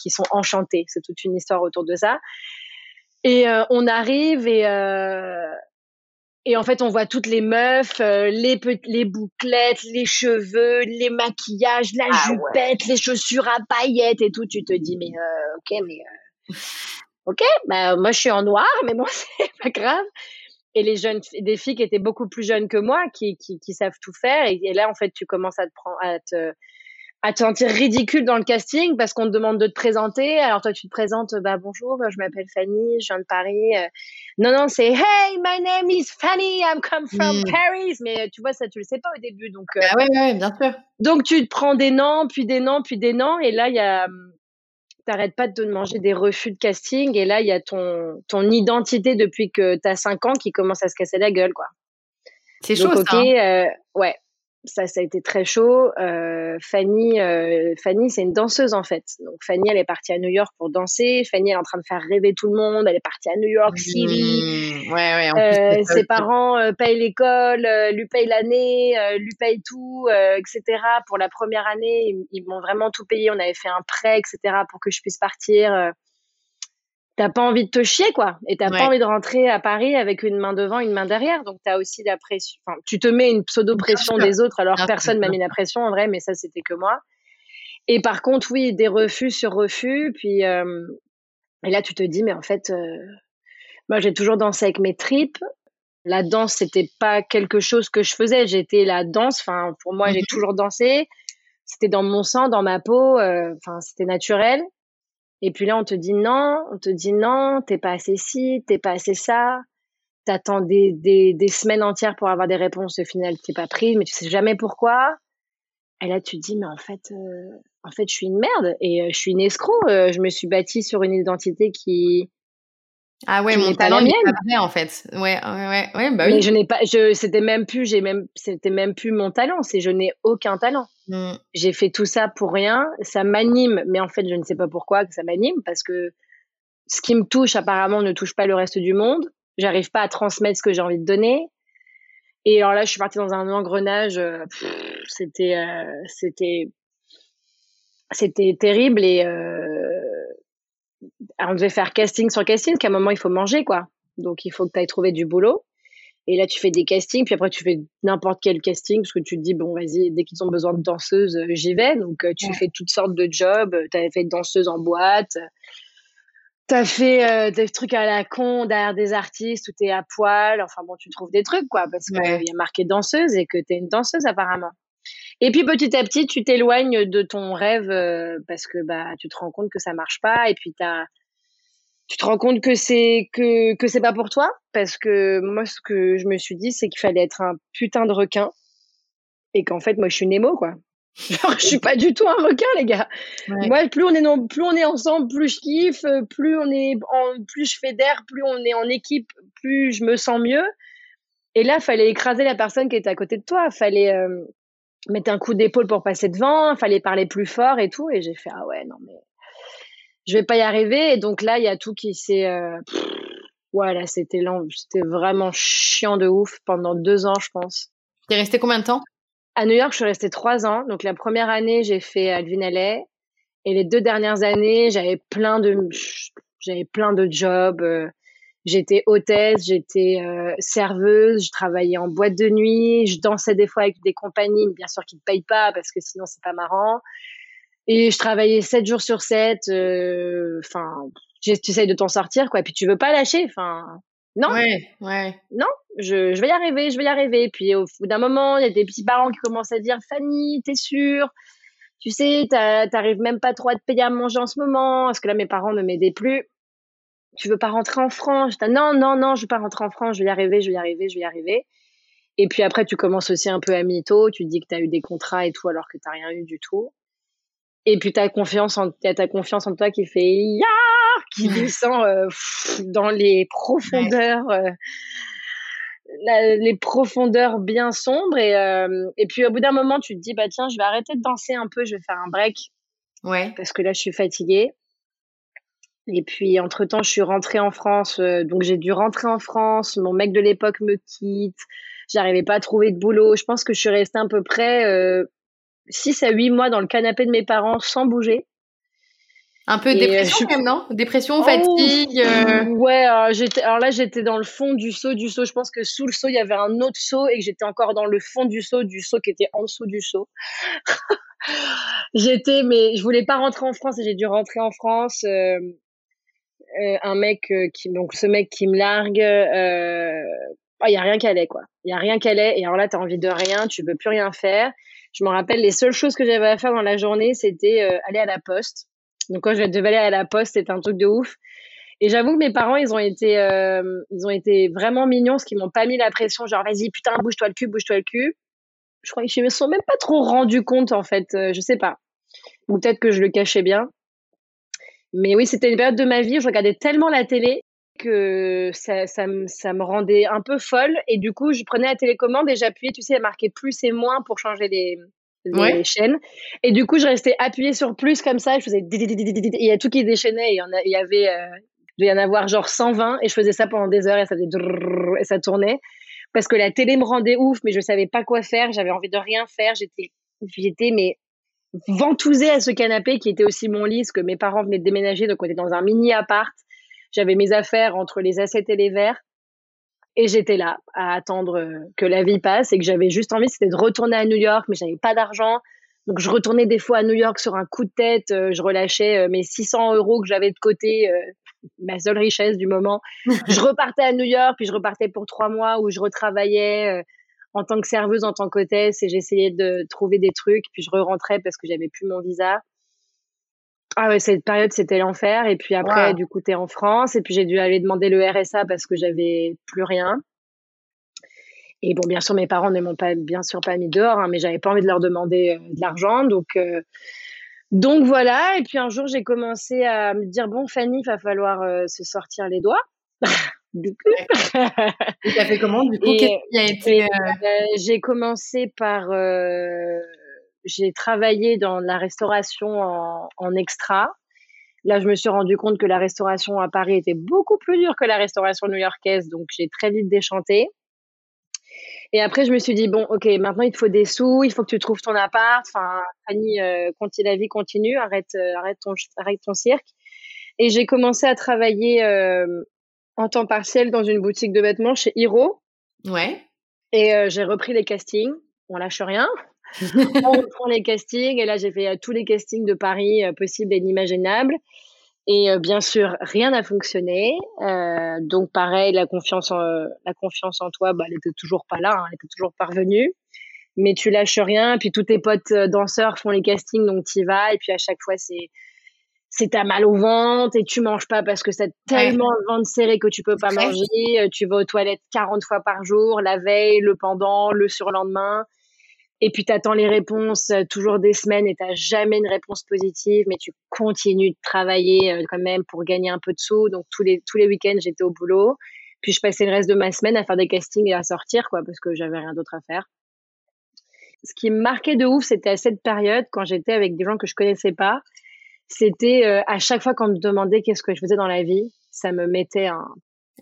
qui sont enchantées. C'est toute une histoire autour de ça. Et on arrive et et en fait, on voit toutes les meufs, euh, les, les bouclettes, les cheveux, les maquillages, la ah jupette, les chaussures à paillettes et tout. Tu te dis, mais euh, ok, mais euh, ok, bah moi je suis en noir, mais bon, c'est pas grave. Et les jeunes, des filles qui étaient beaucoup plus jeunes que moi, qui, qui, qui savent tout faire. Et, et, là, en fait, tu commences à te prendre, à te, à te sentir ridicule dans le casting parce qu'on te demande de te présenter. Alors toi, tu te présentes, bah bonjour, je m'appelle Fanny, je viens de Paris. Euh, non, non, c'est Hey, my name is Fanny, I'm come from hmm. Paris. Mais euh, tu vois, ça, tu le sais pas au début. Donc, euh, bah ouais, bien sûr. Donc tu te prends des noms, puis des noms, puis des noms. Et là, il y a. Hum, t'arrêtes pas de te manger des refus de casting. Et là, il y a ton, ton identité depuis que tu as 5 ans qui commence à se casser la gueule, quoi. C'est chaud, ça. Hein. ouais, ça, ça a été très chaud. Euh, Fanny, euh, Fanny, c'est une danseuse en fait. Donc Fanny, elle est partie à New York pour danser. Fanny, elle est en train de faire rêver tout le monde. Elle est partie à New York City. Mmh, ouais, ouais, euh, ses parents euh, payent l'école, euh, lui payent l'année, lui payent tout, etc. Pour la première année, ils, ils m'ont vraiment tout payé. On avait fait un prêt, etc. pour que je puisse partir t'as pas envie de te chier, quoi. Et t'as pas envie de rentrer à Paris avec une main devant, une main derrière. Donc, t'as aussi la pression. Enfin, tu te mets une pseudo-pression des autres, alors personne m'a mis la pression, en vrai, mais ça, c'était que moi. Et par contre, oui, des refus sur refus. Puis, euh, et là, tu te dis, mais en fait, euh, moi, j'ai toujours dansé avec mes tripes. La danse, c'était pas quelque chose que je faisais. J'étais la danse. Enfin, pour moi, j'ai mhm. toujours dansé. C'était dans mon sang, dans ma peau. Euh, enfin, c'était naturel. Et puis là, on te dit non, on te dit non, t'es pas assez ci, t'es pas assez ça. T'attends des, des, des semaines entières pour avoir des réponses. Au final, t'es pas prise, mais tu sais jamais pourquoi. Et là, tu te dis, mais en fait, euh, en fait, je suis une merde et euh, je suis une escroc. Euh, je me suis bâtie sur une identité qui, ah ouais, mon talent n'est pas vrai en fait. Ouais, ouais, ouais, bah oui. Mais je n'ai pas, je, c'était même plus, j'ai même, c'était même plus mon talent. C'est, je n'ai aucun talent. Mmh. J'ai fait tout ça pour rien. Ça m'anime, mais en fait, je ne sais pas pourquoi ça m'anime parce que ce qui me touche apparemment ne touche pas le reste du monde. J'arrive pas à transmettre ce que j'ai envie de donner. Et alors là, je suis partie dans un engrenage. Euh, c'était, euh, c'était, c'était terrible et. Euh, on devait faire casting sur casting, qu'à un moment, il faut manger, quoi. Donc, il faut que tu ailles trouver du boulot. Et là, tu fais des castings, puis après, tu fais n'importe quel casting, parce que tu te dis, bon, vas-y, dès qu'ils ont besoin de danseuses, euh, j'y vais. Donc, euh, tu fais toutes sortes de jobs. Tu as fait danseuse en boîte. Tu as fait euh, des trucs à la con derrière des artistes où tu es à poil. Enfin, bon, tu trouves des trucs, quoi, parce qu'il y a marqué danseuse et que tu es une danseuse, apparemment. Et puis petit à petit, tu t'éloignes de ton rêve euh, parce que bah tu te rends compte que ça marche pas et puis t'as tu te rends compte que c'est que que c'est pas pour toi? Parce que moi ce que je me suis dit c'est qu'il fallait être un putain de requin et qu'en fait moi je suis Nemo quoi. Genre, je suis pas du tout un requin les gars. Moi plus on est non, plus on est ensemble, plus je kiffe, plus on est en, plus je fais d'air, plus on est en équipe, plus je me sens mieux. Et là, fallait écraser la personne qui était à côté de toi. Fallait euh, mettre un coup d'épaule pour passer devant, il fallait parler plus fort et tout. Et j'ai fait, ah ouais, non, mais je vais pas y arriver. Et donc là, il y a tout qui s'est. Euh, voilà, c'était c'était vraiment chiant de ouf pendant deux ans, je pense. Tu es resté combien de temps? À New York, je suis restée trois ans. Donc la première année, j'ai fait Alvin Alley. Et les deux dernières années, j'avais plein de, j'avais plein de jobs. Euh, J'étais hôtesse, j'étais euh, serveuse, je travaillais en boîte de nuit, je dansais des fois avec des compagnies, bien sûr qui ne payent pas parce que sinon c'est pas marrant. Et je travaillais 7 jours sur 7. Euh, enfin, tu essayes de t'en sortir, quoi. Puis tu veux pas lâcher. Enfin, non. Ouais, ouais. Non, je, je vais y arriver, je vais y arriver. Puis au bout d'un moment, il y a des petits parents qui commencent à dire Fanny, t'es sûre? Tu sais, t'arrives même pas trop à te payer à manger en ce moment. Parce que là, mes parents ne m'aidaient plus tu veux pas rentrer en France? Non, non, non, je veux pas rentrer en France, je vais y arriver, je vais y arriver, je vais y arriver. Et puis après, tu commences aussi un peu à mytho, tu dis que tu as eu des contrats et tout alors que tu n'as rien eu du tout. Et puis tu as confiance en ta confiance en toi qui fait ya qui descend euh, dans les profondeurs euh, les profondeurs bien sombres et euh, et puis au bout d'un moment tu te dis bah tiens, je vais arrêter de danser un peu, je vais faire un break. Ouais. Parce que là je suis fatiguée. Et puis, entre-temps, je suis rentrée en France. Donc, j'ai dû rentrer en France. Mon mec de l'époque me quitte. J'arrivais pas à trouver de boulot. Je pense que je suis restée à peu près 6 à 8 mois dans le canapé de mes parents sans bouger. Un peu dépression quand même, non? Dépression, oh, fatigue. Ouais, j'étais. Alors là, j'étais dans le fond du seau, du seau. Je pense que sous le seau, il y avait un autre seau et que j'étais encore dans le fond du seau, du seau qui était en dessous du seau. j'étais, mais je voulais pas rentrer en France et j'ai dû rentrer en France. Euh, un mec euh, qui donc ce mec qui me largue il euh, oh, y a rien qui allait quoi il y a rien qui allait et alors là tu as envie de rien tu peux plus rien faire je me rappelle les seules choses que j'avais à faire dans la journée c'était aller à la poste. Donc quand je devais aller à la poste c'était un truc de ouf. Et j'avoue que mes parents ils ont été ils ont été vraiment mignons ce qui m'ont pas mis la pression genre vas-y putain bouge-toi le cul bouge-toi le cul. Je crois qu'ils me sont même pas trop rendu compte en fait je sais pas. Ou peut-être que je le cachais bien. Mais oui, c'était une période de ma vie je regardais tellement la télé que ça, ça, me, ça me rendait un peu folle. Et du coup, je prenais la télécommande et j'appuyais, tu sais, à marquer plus et moins pour changer les, les chaînes. Et du coup, je restais appuyée sur plus comme ça. Je faisais. Il y a tout qui déchaînait. Il y, avait. Euh, il devait y en avoir genre 120 et je faisais ça pendant des heures et ça faisait et ça tournait parce que la télé me rendait ouf mais je savais pas quoi faire j'avais envie de rien faire j'étais j'étais mais ventousée à ce canapé qui était aussi mon lit, parce que mes parents venaient de déménager, donc on était dans un mini appart. J'avais mes affaires entre les assiettes et les verres. Et j'étais là à attendre euh, que la vie passe et que j'avais juste envie, c'était de retourner à New York, mais j'avais pas d'argent. Donc je retournais des fois à New York sur un coup de tête, euh, je relâchais euh, mes 600 euros que j'avais de côté, ma seule richesse du moment. je repartais à New York, puis je repartais pour trois mois où je retravaillais en tant que serveuse, en tant qu'hôtesse, et j'essayais de trouver des trucs, puis je re-rentrais parce que j'avais plus mon visa. Ah ouais, cette période, c'était l'enfer. Et puis après, du coup, t'es en France, et puis j'ai dû aller demander le RSA parce que j'avais plus rien. Et bon, bien sûr, mes parents ne m'ont pas, bien sûr, pas mis dehors, hein, mais j'avais pas envie de leur demander euh, de l'argent, donc. Euh, donc voilà, et puis un jour j'ai commencé à me dire bon Fanny, il va falloir euh, se sortir les doigts. du coup. Et fait comment du coup? A été euh, J'ai commencé par, j'ai travaillé dans la restauration en, en, extra. Là, je me suis rendu compte que la restauration à Paris était beaucoup plus dure que la restauration new-yorkaise, donc j'ai très vite déchanté. Et après, je me suis dit bon, ok, maintenant il te faut des sous, il faut que tu trouves ton appart. Enfin, Fanny, continue la vie continue, arrête, arrête ton, arrête ton cirque. Et j'ai commencé à travailler en temps partiel dans une boutique de vêtements chez Hiro. Ouais. Et euh, j'ai repris les castings. On lâche rien. On reprend les castings. Et là, j'ai fait euh, tous les castings de Paris euh, possibles et inimaginables. Et bien sûr, rien n'a fonctionné. donc pareil, la confiance en, la confiance en toi, bah, elle était toujours pas là, hein, elle était toujours parvenue. Mais tu lâches rien. Puis tous tes potes danseurs font les castings, donc tu y vas. Et puis à chaque fois, c'est c'est t'as mal au ventre et tu manges pas parce que c'est tellement le ventre serré que tu peux pas manger. Euh, tu vas aux toilettes 40 fois par jour, la veille, le pendant, le surlendemain. Et puis t'attends les réponses euh, toujours des semaines et t'as jamais une réponse positive, mais tu continues de travailler euh, quand même pour gagner un peu de sous. Donc tous les tous les week-ends j'étais au boulot. Puis je passais le reste de ma semaine à faire des castings et à sortir quoi parce que j'avais rien d'autre à faire. Ce qui me marquait de ouf, c'était à cette période quand j'étais avec des gens que je connaissais pas c'était euh, à chaque fois qu'on me demandait qu'est-ce que je faisais dans la vie, ça me mettait un.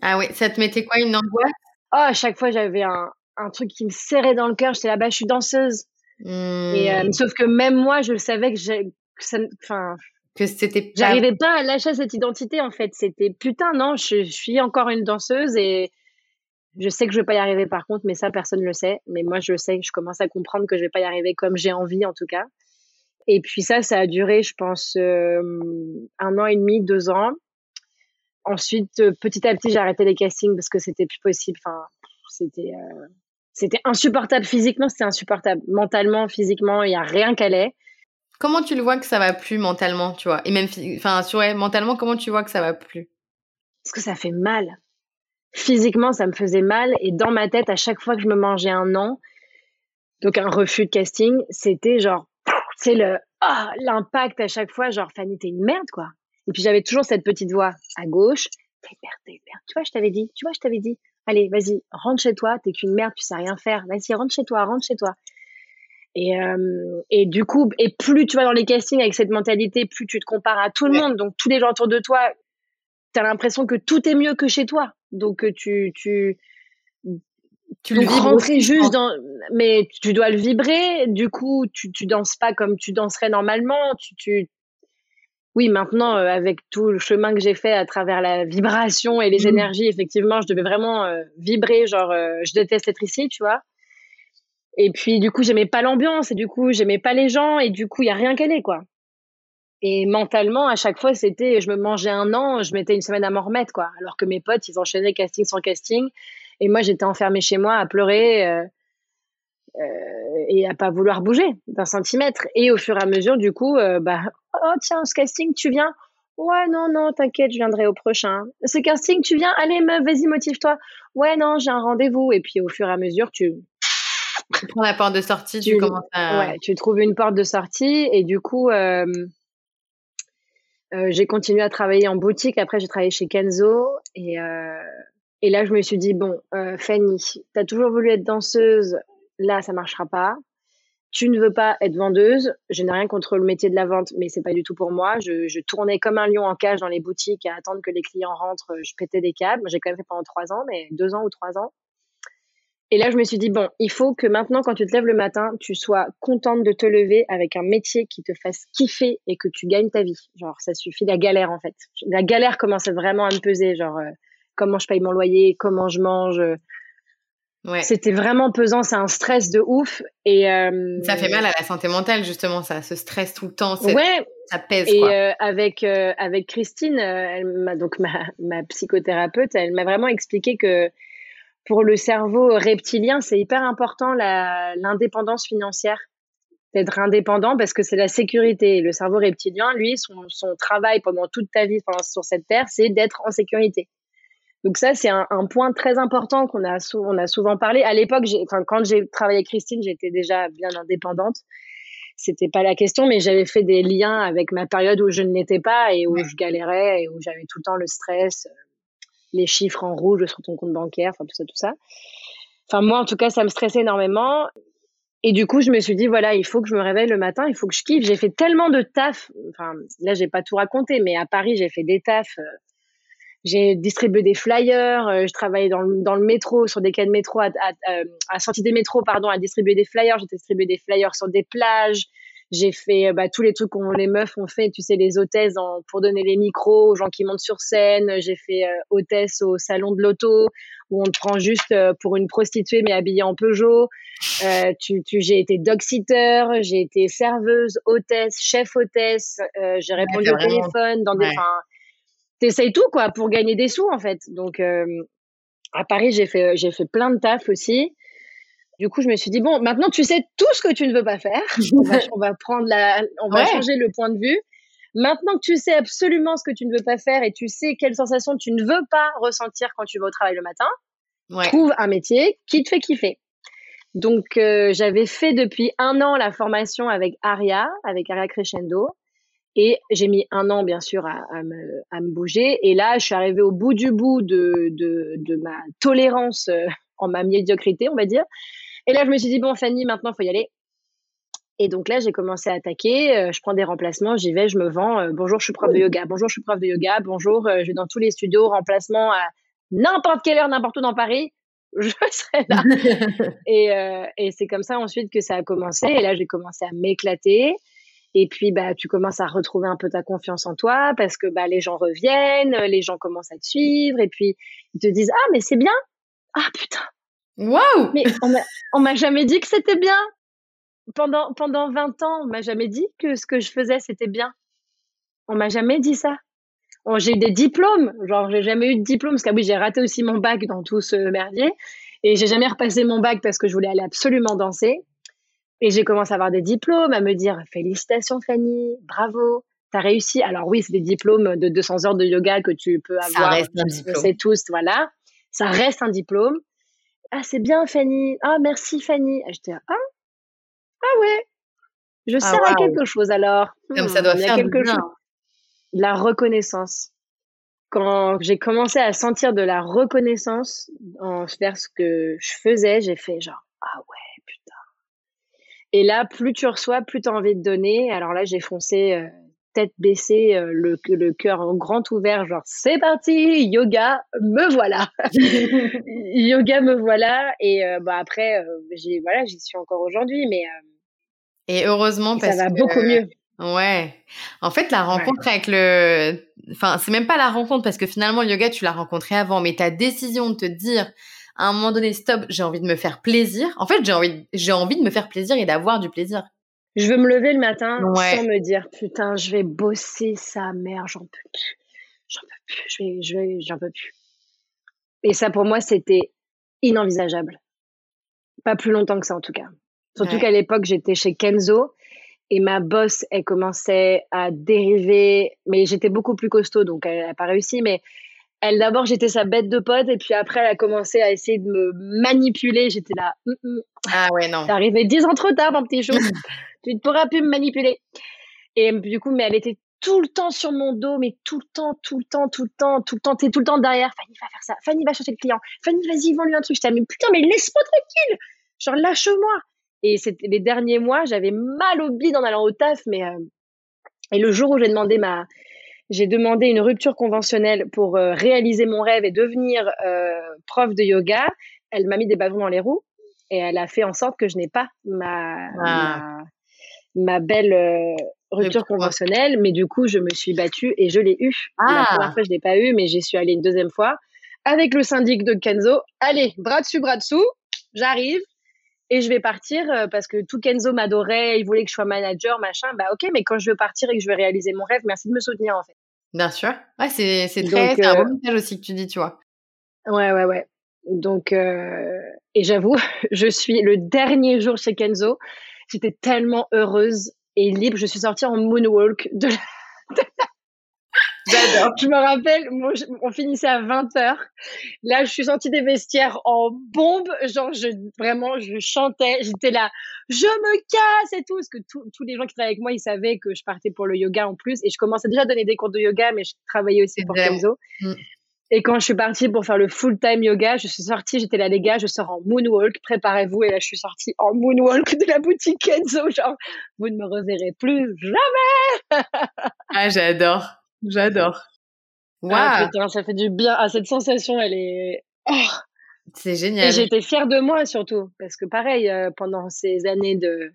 Ah oui, ça te mettait quoi, une angoisse? Oh, à chaque fois, j'avais un, un truc qui me serrait dans le cœur. J'étais là-bas, je suis danseuse. Et, euh, hmm. sauf que même moi, je le savais que. Enfin. Que c'était. J'arrivais pas à lâcher cette identité, en fait. C'était putain, non, je, je, suis encore une danseuse et je sais que je vais pas y arriver par contre, mais ça, personne le sait. Mais moi, je sais, je commence à comprendre que je vais pas y arriver comme j'ai envie, en tout cas. Et puis ça, ça a duré, je pense, euh, un an et demi, deux ans. Ensuite, euh, petit à petit, j'ai arrêté les castings parce que c'était plus possible. Enfin, c'était euh, c'était insupportable physiquement, c'était insupportable mentalement, physiquement, il y a rien qui allait. Comment tu le vois que ça va plus mentalement, tu vois? Et même, enfin, ouais, mentalement, comment tu vois que ça va plus? Parce que ça fait mal. Physiquement, ça me faisait mal et dans ma tête, à chaque fois que je me mangeais un an, donc un refus de casting, c'était genre c'est le ah, l'impact à chaque fois, genre Fanny, t'es une merde, quoi. Et puis j'avais toujours cette petite voix à gauche, t'es une merde, t'es une merde. Tu vois, je t'avais dit, tu vois, je t'avais dit, allez, vas-y, rentre chez toi, t'es qu'une merde, tu sais rien faire. Vas-y, rentre chez toi, rentre chez toi. Et, euh, et du coup, et plus tu vas dans les castings avec cette mentalité, plus tu te compares à tout le monde. Donc tous les gens autour de toi, t'as l'impression que tout est mieux que chez toi. Donc tu, tu, tu le rentrer juste dans mais tu dois le vibrer du coup tu tu danses pas comme tu danserais normalement tu tu oui, maintenant, euh, avec tout le chemin que j'ai fait à travers la vibration et les mmh. énergies, effectivement, je devais vraiment euh, vibrer. Genre, euh, je déteste être ici, tu vois. Et puis, du coup, j'aimais pas l'ambiance et du coup, j'aimais pas les gens et du coup, il y a rien qu'elle est, quoi. Et mentalement, à chaque fois, c'était, je me mangeais un an, je mettais une semaine à m'en remettre, quoi. Alors que mes potes, ils enchaînaient casting sans casting. Et moi, j'étais enfermée chez moi à pleurer et à pas vouloir bouger d'un centimètre. Et au fur et à mesure, du coup, bah, Oh, tiens, ce casting, tu viens Ouais, non, non, t'inquiète, je viendrai au prochain. Ce casting, tu viens Allez, meuf, vas-y, motive-toi. Ouais, non, j'ai un rendez-vous. Et puis, au fur et à mesure, tu. Tu prends la porte de sortie, tu, commences à. Ouais, tu trouves une porte de sortie. Et du coup, euh, euh, j'ai continué à travailler en boutique. Après, j'ai travaillé chez Kenzo. Et, euh, et là, je me suis dit, bon, Fanny, t'as toujours voulu être danseuse. Là, ça marchera pas tu ne veux pas être vendeuse. Je n'ai rien contre le métier de la vente, mais c'est pas du tout pour moi. Je, tournais comme un lion en cage dans les boutiques à attendre que les clients rentrent. Je pétais des câbles. J'ai quand même fait pendant trois ans, mais deux ans ou trois ans. Et là, je me suis dit, bon, il faut que maintenant, quand tu te lèves le matin, tu sois contente de te lever avec un métier qui te fasse kiffer et que tu gagnes ta vie. Genre, ça suffit la galère, en fait. La galère commençait vraiment à me peser. Genre, euh, comment je paye mon loyer, comment je mange, c'était vraiment pesant, c'est un stress de ouf. Et euh, ça fait mal à la santé mentale justement, ça, ce stress tout le temps. Ouais. Ça pèse. Et quoi. Euh, avec euh, avec Christine, elle m'a donc ma, ma psychothérapeute, elle m'a vraiment expliqué que pour le cerveau reptilien, c'est hyper important l'indépendance financière, d'être indépendant parce que c'est la sécurité. Le cerveau reptilien, lui, son, son travail pendant toute ta vie sur cette terre, c'est d'être en sécurité. Donc ça, c'est un, un, point très important qu'on a, on a souvent parlé. À l'époque, quand j'ai travaillé avec Christine, j'étais déjà bien indépendante. C'était pas la question, mais j'avais fait des liens avec ma période où je ne l'étais pas et où je galérais et où j'avais tout le temps le stress, euh, les chiffres en rouge sur ton compte bancaire, enfin tout ça, tout ça. Enfin moi, en tout cas, ça me stressait énormément. Et du coup, je me suis dit, voilà, il faut que je me réveille le matin, il faut que je kiffe. J'ai fait tellement de taf. Enfin, là, j'ai pas tout raconté, mais à Paris, j'ai fait des tafs euh, j'ai distribué des flyers, euh, je travaillais dans le, dans le métro, sur des quais de métro, à, à, euh, à, sortie des métros, pardon, à distribuer des flyers. J'ai distribué des flyers sur des plages. J'ai fait euh, bah, tous les trucs qu'on les meufs ont fait, tu sais, les hôtesses pour donner les micros aux gens qui montent sur scène. J'ai fait hôtesse au salon de l'auto où on te prend juste pour une prostituée mais habillée en Peugeot. Euh, tu, tu, j'ai été dog-sitter, j'ai été serveuse, hôtesse, chef hôtesse. j'ai répondu au téléphone dans des t'essayes tout quoi pour gagner des sous en fait. Donc euh, à Paris j'ai fait j'ai fait plein de taf aussi. Du coup je me suis dit bon maintenant tu sais tout ce que tu ne veux pas faire. on, va, prendre la on va changer le point de vue. Maintenant que tu sais absolument ce que tu ne veux pas faire et tu sais quelle sensation tu ne veux pas ressentir quand tu vas au travail le matin, trouve un métier qui te fait kiffer. Donc euh, j'avais fait depuis un an la formation avec Aria, avec Aria Crescendo. Et j'ai mis un an, bien sûr, à, à, me, à, me, bouger. Et là, je suis arrivée au bout du bout de, de, de ma tolérance euh, en ma médiocrité, on va dire. Et là, je me suis dit, bon, Fanny, maintenant, il faut y aller. Et donc là, j'ai commencé à attaquer. Euh, je prends des remplacements, j'y vais, je me vends. Euh, bonjour, je suis prof de yoga. Bonjour, je suis prof de yoga. Bonjour, je vais dans tous les studios, remplacement à n'importe quelle heure, n'importe où dans Paris. Je serai là. et, et c'est comme ça ensuite que ça a commencé. Et là, j'ai commencé à m'éclater. Et puis, bah, tu commences à retrouver un peu ta confiance en toi parce que bah, les gens reviennent, les gens commencent à te suivre et puis ils te disent Ah, mais c'est bien Ah, putain Waouh Mais on m'a jamais dit que c'était bien pendant, pendant 20 ans, on m'a jamais dit que ce que je faisais, c'était bien. On m'a jamais dit ça. J'ai eu des diplômes, genre j'ai jamais eu de diplôme parce que oui, j'ai raté aussi mon bac dans tout ce merdier et j'ai jamais repassé mon bac parce que je voulais aller absolument danser. Et j'ai commencé à avoir des diplômes, à me dire félicitations Fanny, bravo, t'as réussi. Alors oui, c'est des diplômes de 200 heures de yoga que tu peux avoir. Ça reste un diplôme. C'est tous, voilà. Ça reste un diplôme. Ah, c'est bien Fanny. Ah, merci Fanny. Ah, j'étais ah, ah ouais. Je ah, sers à quelque chose alors. Comme ça doit faire quelque chose. La reconnaissance. Quand j'ai commencé à sentir de la reconnaissance envers ce que je faisais, j'ai fait genre ah ouais et là, plus tu reçois, plus tu as envie de donner. Alors là, j'ai foncé euh, tête baissée, euh, le, le cœur grand ouvert, genre c'est parti, yoga, me voilà. yoga, me voilà. Et euh, bah, après, j'ai voilà, j'y suis encore aujourd'hui, mais. et heureusement, parce ça va beaucoup mieux. Ouais. En fait, la rencontre avec le, enfin, c'est même pas la rencontre parce que finalement, le yoga, tu l'as rencontré avant, mais ta décision de te dire, à un moment donné, stop, j'ai envie de me faire plaisir. En fait, j'ai envie, j'ai envie de me faire plaisir et d'avoir du plaisir. Je veux me lever le matin sans me dire, putain, je vais bosser sa mère, j'en peux plus. J'en peux plus, je vais, je vais, j'en peux plus. Et ça, pour moi, c'était inenvisageable. Pas plus longtemps que ça, en tout cas. Surtout qu'à l'époque, j'étais chez Kenzo et ma boss, elle commençait à dériver, mais j'étais beaucoup plus costaud, donc elle n'a pas réussi. Mais elle, d'abord, j'étais sa bête de pote, et puis après, elle a commencé à essayer de me manipuler. J'étais là. Hum, hum. Ah ouais, non. T'es arrivé dix ans trop tard, mon petit chou. tu ne pourras plus me manipuler. Et du coup, mais elle était tout le temps sur mon dos, mais tout le temps, tout le temps, tout le temps, tout le temps, t'es tout le temps derrière. Fanny va faire ça. Fanny va chercher le client. Fanny, vas-y, vends-lui un truc. Je mais putain, mais laisse-moi tranquille. Genre, lâche-moi. Et c'était les derniers mois, j'avais mal au bide en allant au taf, mais euh, et le jour où j'ai demandé ma j'ai demandé une rupture conventionnelle pour euh, réaliser mon rêve et devenir euh, prof de yoga, elle m'a mis des bâtons dans les roues et elle a fait en sorte que je n'ai pas ma, ah. ma, belle rupture conventionnelle, mais du coup, je me suis battue et je l'ai eue. La ah. première fois, je l'ai pas eue, mais j'y suis allée une deuxième fois avec le syndic de Kenzo. Allez, bras dessus, bras dessous, j'arrive et je vais partir euh, parce que tout Kenzo m'adorait, il voulait que je sois manager, machin. Bah ok, mais quand je veux partir et que je veux réaliser mon rêve, merci de me soutenir en fait. Bien sûr. Ouais, c'est c'est très c'est un bon euh, message aussi que tu dis, tu vois. Ouais ouais ouais. Donc euh, et j'avoue, je suis le dernier jour chez Kenzo, j'étais tellement heureuse et libre. Je suis sortie en moonwalk de la, J'adore. Je me rappelle, on finissait à 20h. Là, je suis sortie des vestiaires en bombe. Genre, je, vraiment, je chantais. J'étais là, je me casse et tout. Parce que tous les gens qui travaillaient avec moi, ils savaient que je partais pour le yoga en plus. Et je commençais déjà à donner des cours de yoga, mais je travaillais aussi pour Kenzo. Mm. Et quand je suis partie pour faire le full-time yoga, je suis sortie, j'étais là, les gars, je sors en moonwalk, préparez-vous. Et là, je suis sortie en moonwalk de la boutique Kenzo. Genre, vous ne me reverrez plus jamais. ah, j'adore. J'adore. Ah, waouh! ça fait du bien. Ah, cette sensation, elle est. Oh c'est génial. Et j'étais fière de moi surtout, parce que pareil, euh, pendant ces années de,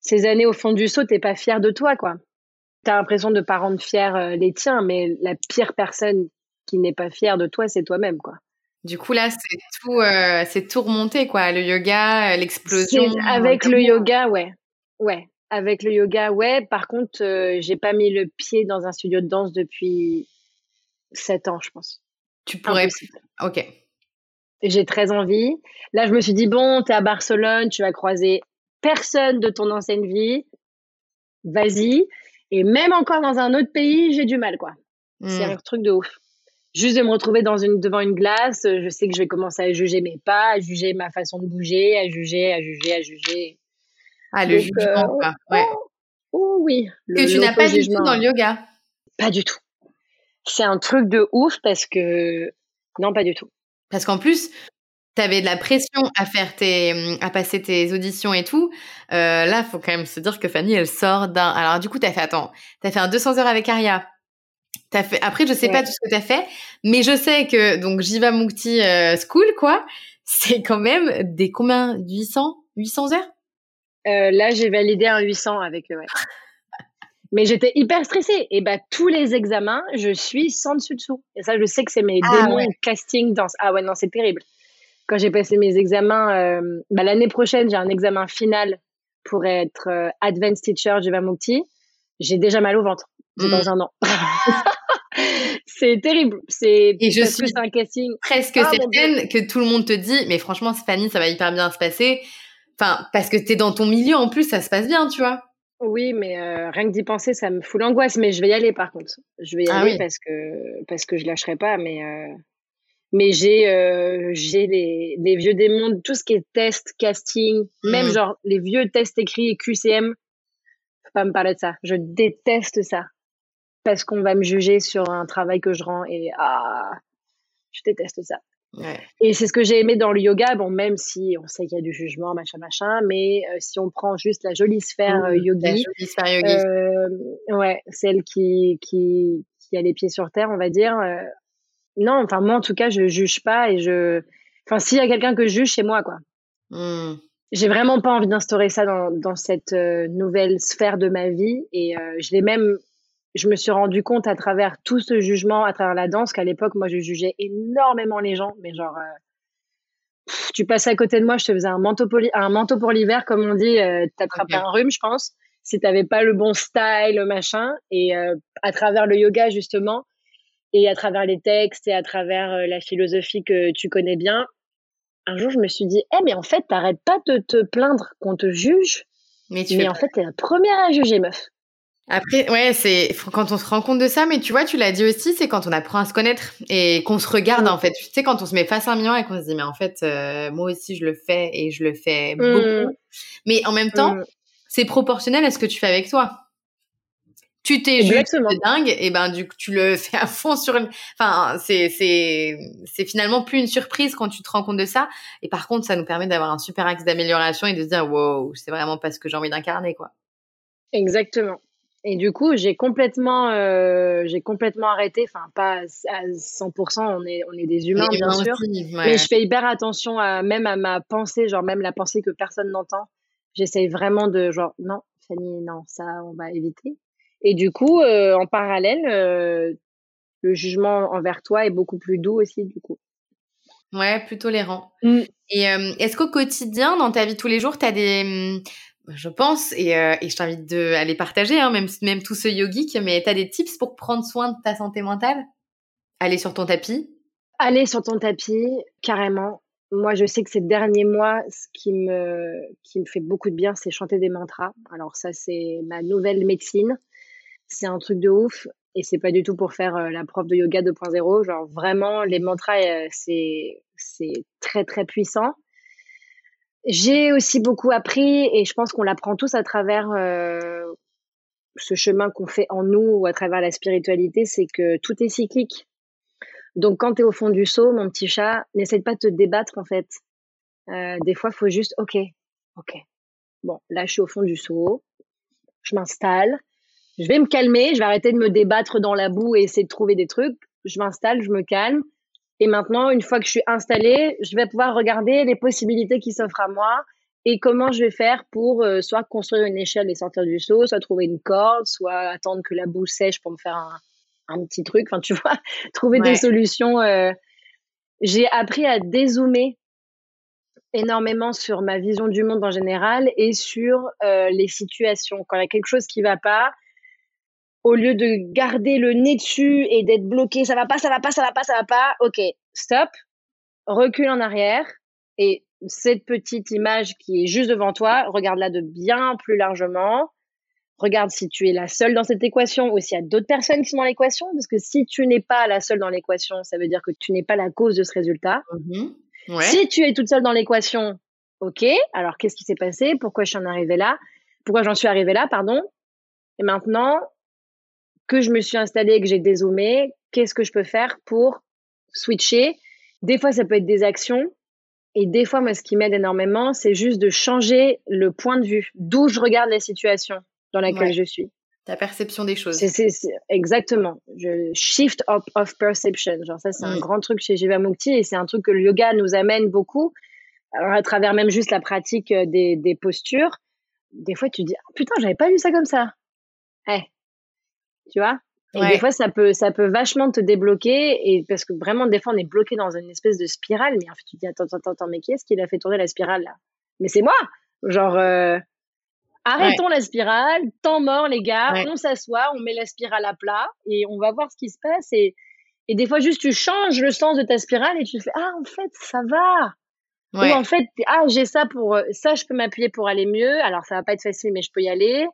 ces années au fond du saut, t'es pas fière de toi, quoi. T'as l'impression de pas rendre fier euh, les tiens, mais la pire personne qui n'est pas fière de toi, c'est toi-même, quoi. Du coup là, c'est tout, euh, c'est tout remonté, quoi. Le yoga, l'explosion. Avec le yoga, ouais, ouais. Avec le yoga, ouais. Par contre, euh, j'ai pas mis le pied dans un studio de danse depuis sept ans, je pense. Tu pourrais. Ok. J'ai très envie. Là, je me suis dit bon, t'es à Barcelone, tu vas croiser personne de ton ancienne vie. Vas-y. Et même encore dans un autre pays, j'ai du mal, quoi. C'est hmm. un truc de ouf. Juste de me retrouver dans une, devant une glace, je sais que je vais commencer à juger mes pas, à juger ma façon de bouger, à juger, à juger, à juger. Ah, le jugement, quoi. Ouais. Oh, oh oui. que tu n'as pas du tout dans le yoga? Pas du tout. C'est un truc de ouf parce que non, pas du tout. Parce qu'en plus, tu avais de la pression à faire tes, à passer tes auditions et tout. Euh, là, faut quand même se dire que Fanny, elle sort d'un. Alors du coup, t'as fait attends, t'as fait un 200 heures avec Aria. As fait. Après, je sais pas tout ce que t'as fait, mais je sais que donc Jiva Mukti euh, School, quoi, c'est quand même des combien? 800 800 heures? Euh, là, j'ai validé un 800 avec eux. Mais j'étais hyper stressée. Et bah, tous les examens, je suis sans dessus dessous. Et ça, je sais que c'est mes ah, démons casting dans. Ah ouais, non, c'est terrible. Quand j'ai passé mes examens, euh, bah, l'année prochaine, j'ai un examen final pour être euh, Advanced Teacher du Vamukti. J'ai déjà mal au ventre. C'est dans mm. un an. c'est terrible. C'est et je suis un casting presque ah, certaine que tout le monde te dit, mais franchement, Fanny, ça va hyper bien se passer. Enfin, parce que t'es dans ton milieu en plus, ça se passe bien, tu vois. Oui, mais euh, rien que d'y penser, ça me fout l'angoisse. Mais je vais y aller par contre. Je vais y ah aller parce que parce que je lâcherai pas. Mais euh, mais j'ai euh, j'ai les, les vieux démons, tout ce qui est test, casting, même mmh. genre les vieux tests écrits et QCM. Faut pas me parler de ça. Je déteste ça parce qu'on va me juger sur un travail que je rends et ah, je déteste ça. Et c'est ce que j'ai aimé dans le yoga, bon, même si on sait qu'il y a du jugement, machin, machin, mais euh, si on prend juste la jolie sphère euh, yogi, la jolie sphère yogi. Euh, ouais, celle qui, qui, qui a les pieds sur terre, on va dire. Non, enfin, moi, en tout cas, je juge pas et je. Enfin, s'il y a quelqu'un que je juge, c'est moi, quoi. Mmh. j'ai vraiment pas envie d'instaurer ça dans, dans cette nouvelle sphère de ma vie. Et je l'ai même, je me suis rendu compte à travers tout ce jugement, à travers la danse, qu'à l'époque, moi, je jugeais énormément les gens. Mais genre, euh, tu passais à côté de moi, je te faisais un manteau, un manteau pour l'hiver, comme on dit, euh, t'attrapais un rhume, je pense, si t'avais pas le bon style, machin. Et à travers le yoga, justement, et à travers les textes et à travers la philosophie que tu connais bien, un jour, je me suis dit, eh, mais en fait, t'arrêtes pas de te plaindre qu'on te juge. Mais, tu mais en fait, t'es la première à juger, meuf. Après, ouais, c'est quand on se rend compte de ça, mais tu vois, tu l'as dit aussi, c'est quand on apprend à se connaître et qu'on se regarde en fait. Tu sais, quand on se met face à un million et qu'on se dit, mais en fait, euh, moi aussi, je le fais et je le fais mm. beaucoup. Mais en même temps, mm. c'est proportionnel à ce que tu fais avec toi tu t'es juste dingue et ben du coup tu le fais à fond sur une enfin c'est c'est c'est finalement plus une surprise quand tu te rends compte de ça et par contre ça nous permet d'avoir un super axe d'amélioration et de se dire wow c'est vraiment pas ce que j'ai envie d'incarner quoi exactement et du coup j'ai complètement euh, j'ai complètement arrêté enfin pas à 100% on est on est des humains bien sûr mais je fais hyper attention à même à ma pensée genre même la pensée que personne n'entend j'essaye vraiment de genre non Fanny non ça on va éviter et du coup, euh, en parallèle, euh, le jugement envers toi est beaucoup plus doux aussi, du coup. Ouais, plus tolérant. Mm. Et euh, est-ce qu'au quotidien, dans ta vie tous les jours, tu as des... Je pense, et, et je t'invite à les partager, hein, même, même tout ce yogique, mais tu as des tips pour prendre soin de ta santé mentale? Aller sur ton tapis? Aller sur ton tapis, carrément. Moi, je sais que ces derniers mois, ce qui me, qui me fait beaucoup de bien, c'est chanter des mantras. Alors ça, c'est ma nouvelle médecine. C'est un truc de ouf et c'est pas du tout pour faire euh, la prof de yoga 2.0 genre vraiment les mantras euh, c'est très très puissant j'ai aussi beaucoup appris et je pense qu'on l'apprend tous à travers euh, ce chemin qu'on fait en nous ou à travers la spiritualité c'est que tout est cyclique donc quand tu es au fond du seau mon petit chat n'essaie pas de te débattre en fait des fois il faut juste ok ok bon là je suis au fond du seau je m'installe je vais me calmer, je vais arrêter de me débattre dans la boue et essayer de trouver des trucs. Je m'installe, je me calme. Et maintenant, une fois que je suis installée, je vais pouvoir regarder les possibilités qui s'offrent à moi et comment je vais faire pour euh, soit construire une échelle et sortir du saut, soit trouver une corde, soit attendre que la boue sèche pour me faire un, un petit truc. Enfin, tu vois, trouver des solutions. Euh... J'ai appris à dézoomer énormément sur ma vision du monde en général et sur euh, les situations. Quand il y a quelque chose qui va pas, au lieu de garder le nez dessus et d'être bloqué, ça va pas, ça va pas, ça va pas, ça va pas. Ok, stop, recule en arrière et cette petite image qui est juste devant toi, regarde-la de bien plus largement. Regarde si tu es la seule dans cette équation ou s'il y a d'autres personnes qui sont dans l'équation, parce que si tu n'es pas la seule dans l'équation, ça veut dire que tu n'es pas la cause de ce résultat. Mm-hmm. Si tu es toute seule dans l'équation, ok, alors qu'est-ce qui s'est passé? Pourquoi je suis en arrivée là? Pourquoi j'en suis arrivée là, pardon? Et maintenant, que je me suis installée, que j'ai dézoomé, qu'est-ce que je peux faire pour switcher? Des fois, ça peut être des actions. Et des fois, moi, ce qui m'aide énormément, c'est juste de changer le point de vue, d'où je regarde la situation dans laquelle je suis. Ta perception des choses. C'est, exactement. Je shift of, of perception. Genre ça, c'est un mm. grand truc chez Jivamukti et c'est un truc que le yoga nous amène beaucoup. Alors, à travers même juste la pratique euh, des, des postures. Des fois, tu dis, ah, putain, j'avais pas vu ça comme ça. Eh, tu vois? Et des fois, ça peut, ça peut vachement te débloquer. Et parce que vraiment, des fois, on est bloqué dans une espèce de spirale. Mais en fait, tu te dis, attends, attends, attends, mais qui est-ce qui a fait tourner la spirale là? Mais c'est moi Genre, euh, arrêtons la spirale, temps mort, les gars. On s'assoit, on met la spirale à plat et on va voir ce qui se passe. Et, et des fois, juste, tu changes le sens de ta spirale et tu te fais, ah, en fait, ça va. Ou en fait, ah, j'ai ça pour, euh, ça, je peux m'appuyer pour aller mieux. Alors, ça va pas être facile, mais je peux y aller.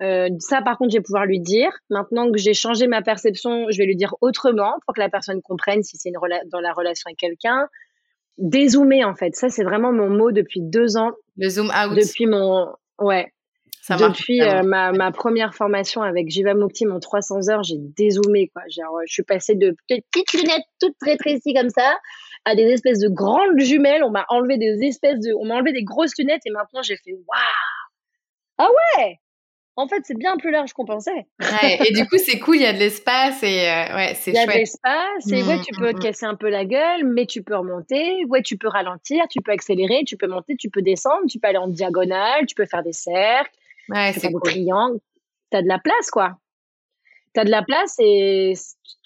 Euh, ça, par contre, je vais pouvoir lui dire. Maintenant que j'ai changé ma perception, je vais lui dire autrement pour que la personne comprenne si c'est dans la relation avec quelqu'un. Dézoomer, en fait. Ça, c'est vraiment mon mot depuis deux ans. Le zoom out. Depuis mon, ouais. Ça depuis euh, ma, ma, première formation avec Jiva Mukti, mon 300 heures, j'ai dézoomé, quoi. Genre, je suis passée de petites lunettes toutes rétrécies comme ça à des espèces de grandes jumelles. On m'a enlevé des espèces de, on m'a enlevé des grosses lunettes et maintenant j'ai fait waouh! Ah ouais! En fait, c'est bien plus large qu'on pensait. et du coup, c'est cool, il y a de l'espace et euh, ouais, c'est chouette. Il y a de l'espace et ouais, mmh, tu peux te mmh, mmh. casser un peu la gueule, mais tu peux remonter. Ouais, tu peux ralentir, tu peux accélérer, tu peux monter, tu peux descendre, tu peux aller en diagonale, tu peux faire des cercles, ouais, c'est cool. des triangles. T'as de la place, quoi. T'as de la place et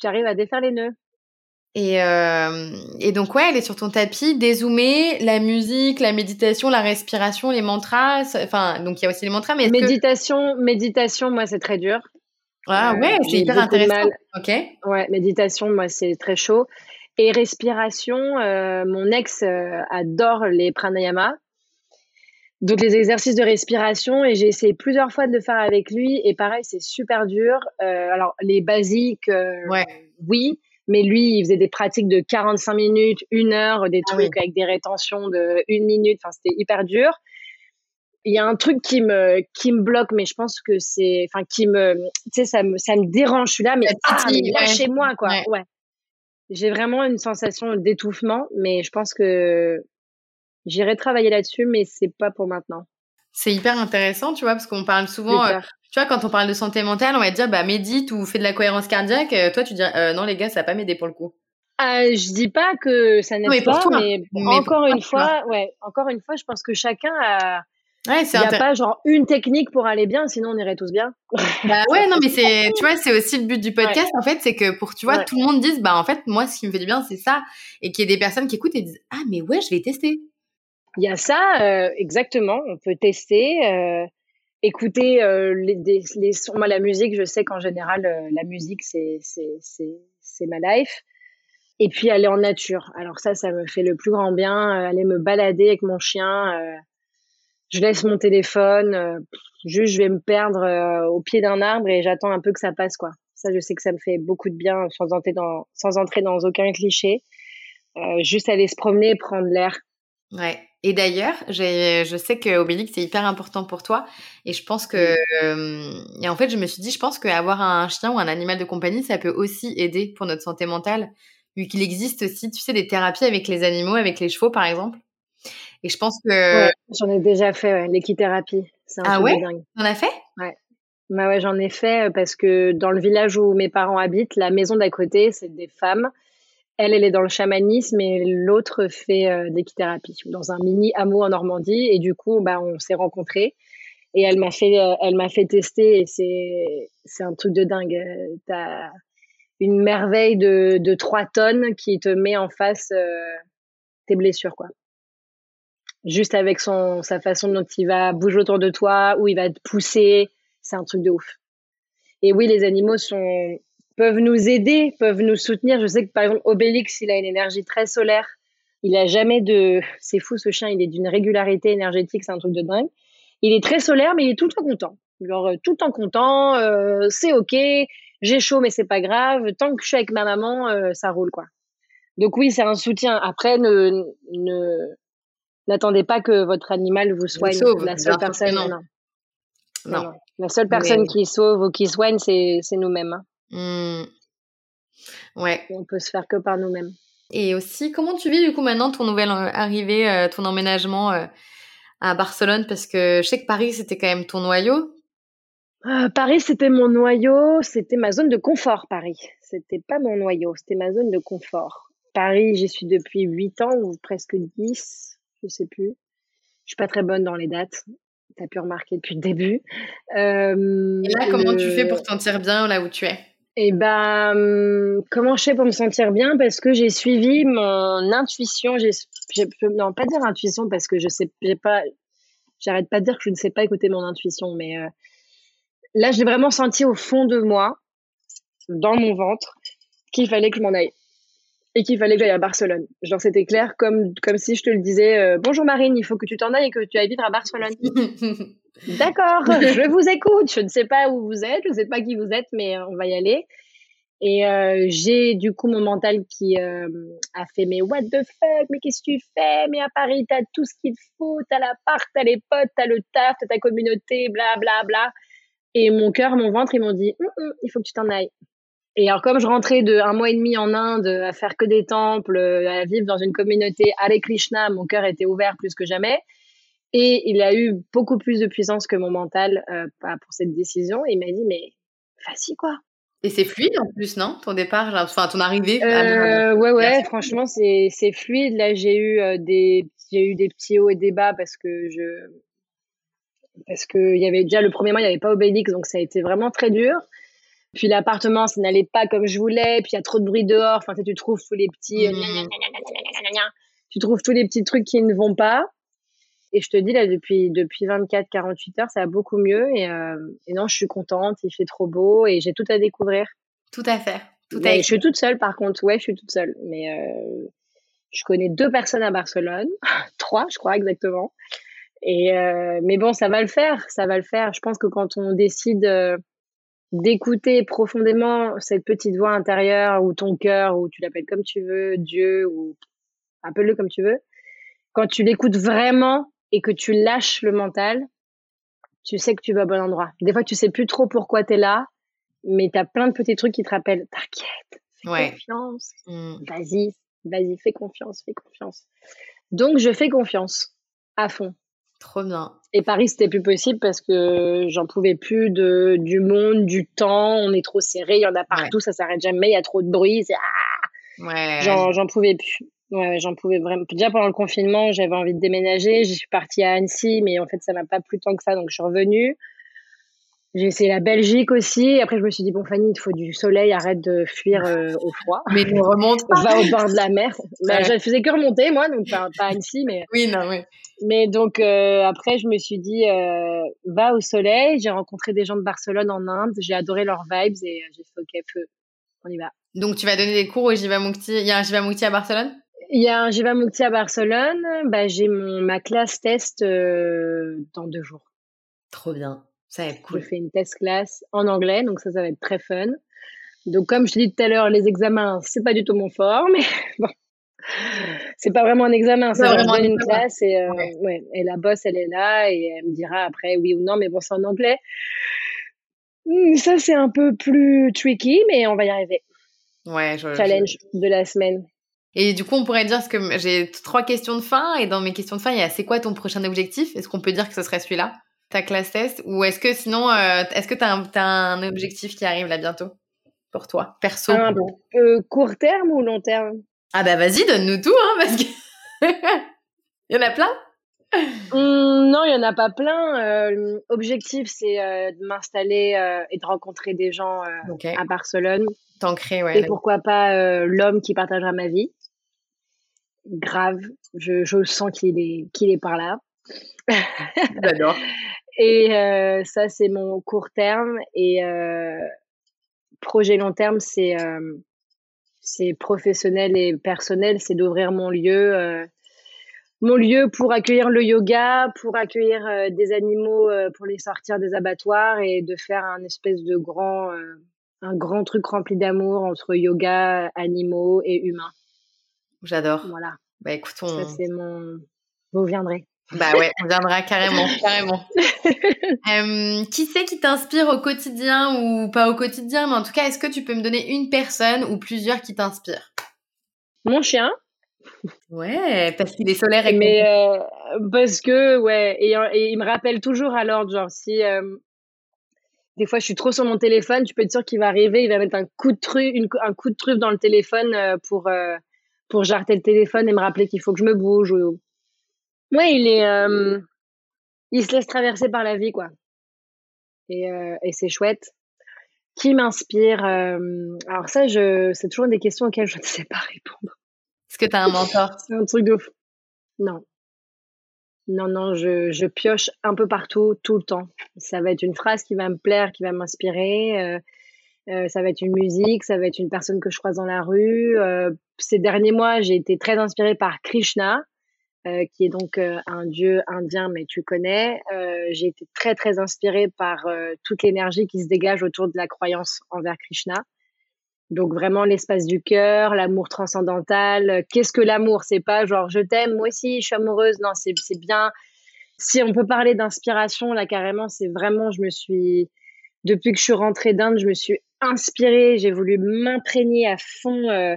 tu arrives à défaire les nœuds. Et, euh, et donc, ouais, elle est sur ton tapis, dézoomée, la musique, la méditation, la respiration, les mantras. Enfin, donc il y a aussi les mantras, mais. Méditation, que... méditation, moi, c'est très dur. Ah ouais, euh, c'est hyper intéressant. Ok. Ouais, méditation, moi, c'est très chaud. Et respiration, euh, mon ex euh, adore les pranayama. Donc les exercices de respiration et j'ai essayé plusieurs fois de le faire avec lui et pareil c'est super dur. Euh, alors les basiques, ouais. oui, mais lui, il faisait des pratiques de 45 minutes, une heure, des ah trucs avec des rétentions de une minute. Enfin, c'était hyper dur. Il y a un truc qui me, qui me bloque, mais je pense que c'est, enfin, qui me, tu sais, ça me, ça me dérange. Je suis là, mais, ah, mais chez moi, quoi. Ouais. J'ai vraiment une sensation d'étouffement, mais je pense que j'irai travailler là-dessus, mais c'est pas pour maintenant. C'est hyper intéressant, tu vois, parce qu'on parle souvent, euh, tu vois, quand on parle de santé mentale, on va dire, bah, médite ou fais de la cohérence cardiaque. Euh, toi, tu dis, euh, non, les gars, ça va pas m'aider pour le coup. Euh, je dis pas que ça n'aide pas, mais, encore une fois, ouais, encore une fois, je pense que chacun a. Ouais, c'est Il n'y a pas genre une technique pour aller bien, sinon on irait tous bien. bah ouais, non, mais c'est, tu vois, c'est aussi le but du podcast, en fait, c'est que pour, tu vois, tout le monde dise, bah en fait, moi, ce qui me fait du bien, c'est ça. Et qu'il y ait des personnes qui écoutent et disent, ah, mais ouais, je vais tester. Il y a ça, euh, exactement. On peut tester, euh, écouter euh, les, les sons. Moi, la musique, je sais qu'en général, la musique, c'est c'est ma life. Et puis aller en nature. Alors ça, ça me fait le plus grand bien. aller me balader avec mon chien. je laisse mon téléphone. juste, je vais me perdre au pied d'un arbre et j'attends un peu que ça passe, quoi. Ça, je sais que ça me fait beaucoup de bien sans entrer dans, sans entrer dans aucun cliché. juste aller se promener prendre l'air. Ouais. Et d'ailleurs, je sais que Obélix c'est hyper important pour toi, et je pense que, et en fait, je me suis dit, je pense qu'avoir un chien ou un animal de compagnie, ça peut aussi aider pour notre santé mentale, vu qu'il existe aussi, tu sais, des thérapies avec les animaux, avec les chevaux, par exemple. Et je pense que j'en ai déjà fait ouais, l'équithérapie. Ah ouais, t'en as fait? Ouais. Bah ouais, j'en ai fait parce que dans le village où mes parents habitent, la maison d'à côté, c'est des femmes elle, elle est dans le chamanisme et l'autre fait euh, l'équithérapie dans un mini hameau en Normandie. Et du coup, bah, on s'est rencontrés et elle m'a fait, euh, elle m'a fait tester et c'est, c'est un truc de dingue. T'as une merveille de, de 3 tonnes qui te met en face euh, tes blessures, quoi. Juste avec son, sa façon dont il va bouger autour de toi, où il va te pousser, c'est un truc de ouf. Et oui, les animaux sont peuvent nous aider, peuvent nous soutenir. Je sais que par exemple Obélix, il a une énergie très solaire. Il a jamais de, c'est fou ce chien, il est d'une régularité énergétique, c'est un truc de dingue. Il est très solaire, mais il est tout le temps content. Genre euh, tout le temps content, euh, c'est ok, j'ai chaud mais c'est pas grave. Tant que je suis avec ma maman, euh, ça roule quoi. Donc oui, c'est un soutien. Après, ne, ne n'attendez pas que votre animal vous soigne. la seule personne, non. Non. La seule personne qui sauve ou qui soigne, c'est nous-mêmes. Hein. Mmh. Ouais. On peut se faire que par nous-mêmes. Et aussi, comment tu vis du coup maintenant ton nouvelle euh, arrivée, euh, ton emménagement euh, à Barcelone? Parce que je sais que Paris, c'était quand même ton noyau. Paris, c'était mon noyau, c'était ma zone de confort, Paris. C'était pas mon noyau, c'était ma zone de confort. Paris, j'y suis depuis 8 ans ou presque 10, je sais plus. Je suis pas très bonne dans les dates. Tu as pu remarquer depuis le début. Et là, comment tu fais pour te sentir bien là où tu es? Eh ben, hum, comment je fais pour me sentir bien? Parce que j'ai suivi mon intuition. J'ai, non, pas dire intuition parce que je sais, j'ai pas, j'arrête pas de dire que je ne sais pas écouter mon intuition, mais euh, là, j'ai vraiment senti au fond de moi, dans mon ventre, qu'il fallait que je m'en aille et qu'il fallait que j'aille à Barcelone. Genre, c'était clair, comme, comme si je te le disais, euh, bonjour Marine, il faut que tu t'en ailles et que tu ailles vivre à Barcelone. D'accord, je vous écoute. Je ne sais pas où vous êtes, je ne sais pas qui vous êtes, mais on va y aller. Et euh, j'ai du coup mon mental qui euh, a fait mais what the fuck, mais qu'est-ce que tu fais? Mais à Paris, t'as tout ce qu'il faut, t'as l'appart, t'as les potes, t'as le taf, t'as ta communauté, bla bla bla. Et mon cœur, mon ventre, ils m'ont dit, hum, hum, il faut que tu t'en ailles. Et alors comme je rentrais de un mois et demi en Inde à faire que des temples, à vivre dans une communauté Hare Krishna, mon cœur était ouvert plus que jamais. Et il a eu beaucoup plus de puissance que mon mental euh, pour cette décision. Et il m'a dit, mais vas-y, quoi. Et c'est fluide en plus, non? Ton départ, enfin ton arrivée euh, Ouais, ouais, franchement, c'est, c'est fluide. Là, j'ai eu, euh, des, j'ai eu des petits hauts et des bas parce que je. Parce qu'il y avait déjà le premier mois, il n'y avait pas Obélix, donc ça a été vraiment très dur. Puis l'appartement, ça n'allait pas comme je voulais. Puis il y a trop de bruit dehors. Enfin, tu trouves tous les petits. Mmh. Tu trouves tous les petits trucs qui ne vont pas. Et je te dis, là, depuis, depuis 24, 48 heures, ça va beaucoup mieux. Et, euh, et non, je suis contente. Il fait trop beau et j'ai tout à découvrir. Tout à faire. Tout à Je suis toute seule, par contre. Ouais, je suis toute seule. Mais euh, je connais deux personnes à Barcelone. Trois, je crois, exactement. Et euh, mais bon, ça va le faire. Ça va le faire. Je pense que quand on décide euh, d'écouter profondément cette petite voix intérieure ou ton cœur, ou tu l'appelles comme tu veux, Dieu, ou appelle-le comme tu veux, quand tu l'écoutes vraiment et que tu lâches le mental, tu sais que tu vas au bon endroit. Des fois, tu sais plus trop pourquoi tu es là, mais tu as plein de petits trucs qui te rappellent, t'inquiète, fais confiance, mmh. vas-y, vas-y, fais confiance, fais confiance. Donc, je fais confiance à fond. Trop bien. Et Paris, c'était plus possible parce que j'en pouvais plus de, du monde, du temps, on est trop serré, il y en a partout, ça s'arrête jamais, il y a trop de bruit, ah ouais. j'en pouvais plus. Ouais, j'en pouvais vraiment. Déjà pendant le confinement, j'avais envie de déménager. Je suis partie à Annecy, mais en fait, ça m'a pas plu tant que ça, donc je suis revenue. J'ai essayé la Belgique aussi. Après, je me suis dit, bon, Fanny, il te faut du soleil, arrête de fuir euh, au froid. Mais ne remonte pas. Va au bord de la mer. Bah, je ne faisais que remonter, moi, donc pas, pas Annecy, mais. Oui, non, oui. Mais donc, euh, après, je me suis dit, euh, va au soleil. J'ai rencontré des gens de Barcelone en Inde. J'ai adoré leurs vibes et j'ai fait, OK, feu. On y va. Donc, tu vas donner des cours au Jivamukti. Il y a un Jivamukti à Barcelone? Il y a un Jivamukti à Barcelone. Bah, j'ai mon, ma classe test euh, dans deux jours. Trop bien. Ça va être cool. Je fais une test classe en anglais, donc ça, ça va être très fun. Donc, comme je te dis tout à l'heure, les examens, c'est pas du tout mon fort, mais bon. C'est pas vraiment un examen, c'est vraiment une classe et, euh, ouais. et la boss, elle est là et elle me dira après oui ou non, mais bon, c'est en anglais. Hmm, ça, c'est un peu plus tricky, mais on va y arriver. Ouais, je, Challenge de la semaine. Et du coup, on pourrait dire que j'ai trois questions de fin et dans mes questions de fin, il y a c'est quoi ton prochain objectif? Est-ce qu'on peut dire que ce serait celui-là, ta classe test Ou est-ce que sinon, euh, est-ce que tu as, un objectif qui arrive là bientôt pour toi, perso? Ah, euh, Court terme ou long terme? Ah bah vas-y, donne-nous tout, hein, parce que il y en a plein. Mmh, non, il y en a pas plein. Euh, objectif, c'est de m'installer et de rencontrer des gens à Barcelone. T'ancrer, ouais. Et pourquoi pas l'homme qui partagera ma vie grave. Je, je sens qu'il est, qu'il est par là. J'adore. et euh, ça, c'est mon court terme. Et euh, projet long terme, c'est euh, c'est professionnel et personnel. C'est d'ouvrir mon lieu. mon lieu pour accueillir le yoga, pour accueillir des animaux, pour les sortir des abattoirs et de faire un espèce de grand, un grand truc rempli d'amour entre yoga, animaux et humains. J'adore. Voilà. Bah écoute, on... Ça, c'est mon. Vous viendrez. Bah ouais, on viendra carrément, carrément. Euh, qui c'est qui t'inspire au quotidien ou pas au quotidien, mais en tout cas, est-ce que tu peux me donner une personne ou plusieurs qui t'inspirent? Mon chien. Ouais, parce qu'il est solaire et Mais euh, parce que ouais, et, il me rappelle toujours à l'ordre, genre si euh, des fois je suis trop sur mon téléphone, tu peux être sûr qu'il va arriver, il va mettre un coup de truffe, un coup de truffe dans le téléphone pour pour jarter le téléphone et me rappeler qu'il faut que je me bouge. Ou... Ouais, il est, euh, il se laisse traverser par la vie, quoi. Et, euh, et c'est chouette. Qui m'inspire euh, Alors ça, je, c'est toujours des questions auxquelles je ne sais pas répondre. Est-ce que tu as un mentor? C'est un truc de fou. Non. Non, non, je, je pioche un peu partout, tout le temps. Ça va être une phrase qui va me plaire, qui va m'inspirer. Euh, ça va être une musique, ça va être une personne que je croise dans la rue. Euh, ces derniers mois, j'ai été très inspirée par Krishna, euh, qui est donc un dieu indien, mais tu connais. j'ai été très très inspirée par toute l'énergie qui se dégage autour de la croyance envers Krishna. Donc vraiment l'espace du cœur, l'amour transcendantal. Qu'est-ce que l'amour? C'est pas genre je t'aime, moi aussi, je suis amoureuse. Non, c'est bien. Si on peut parler d'inspiration, là carrément, c'est vraiment, je me suis depuis que je suis rentrée d'Inde, je me suis inspirée, j'ai voulu m'imprégner à fond euh,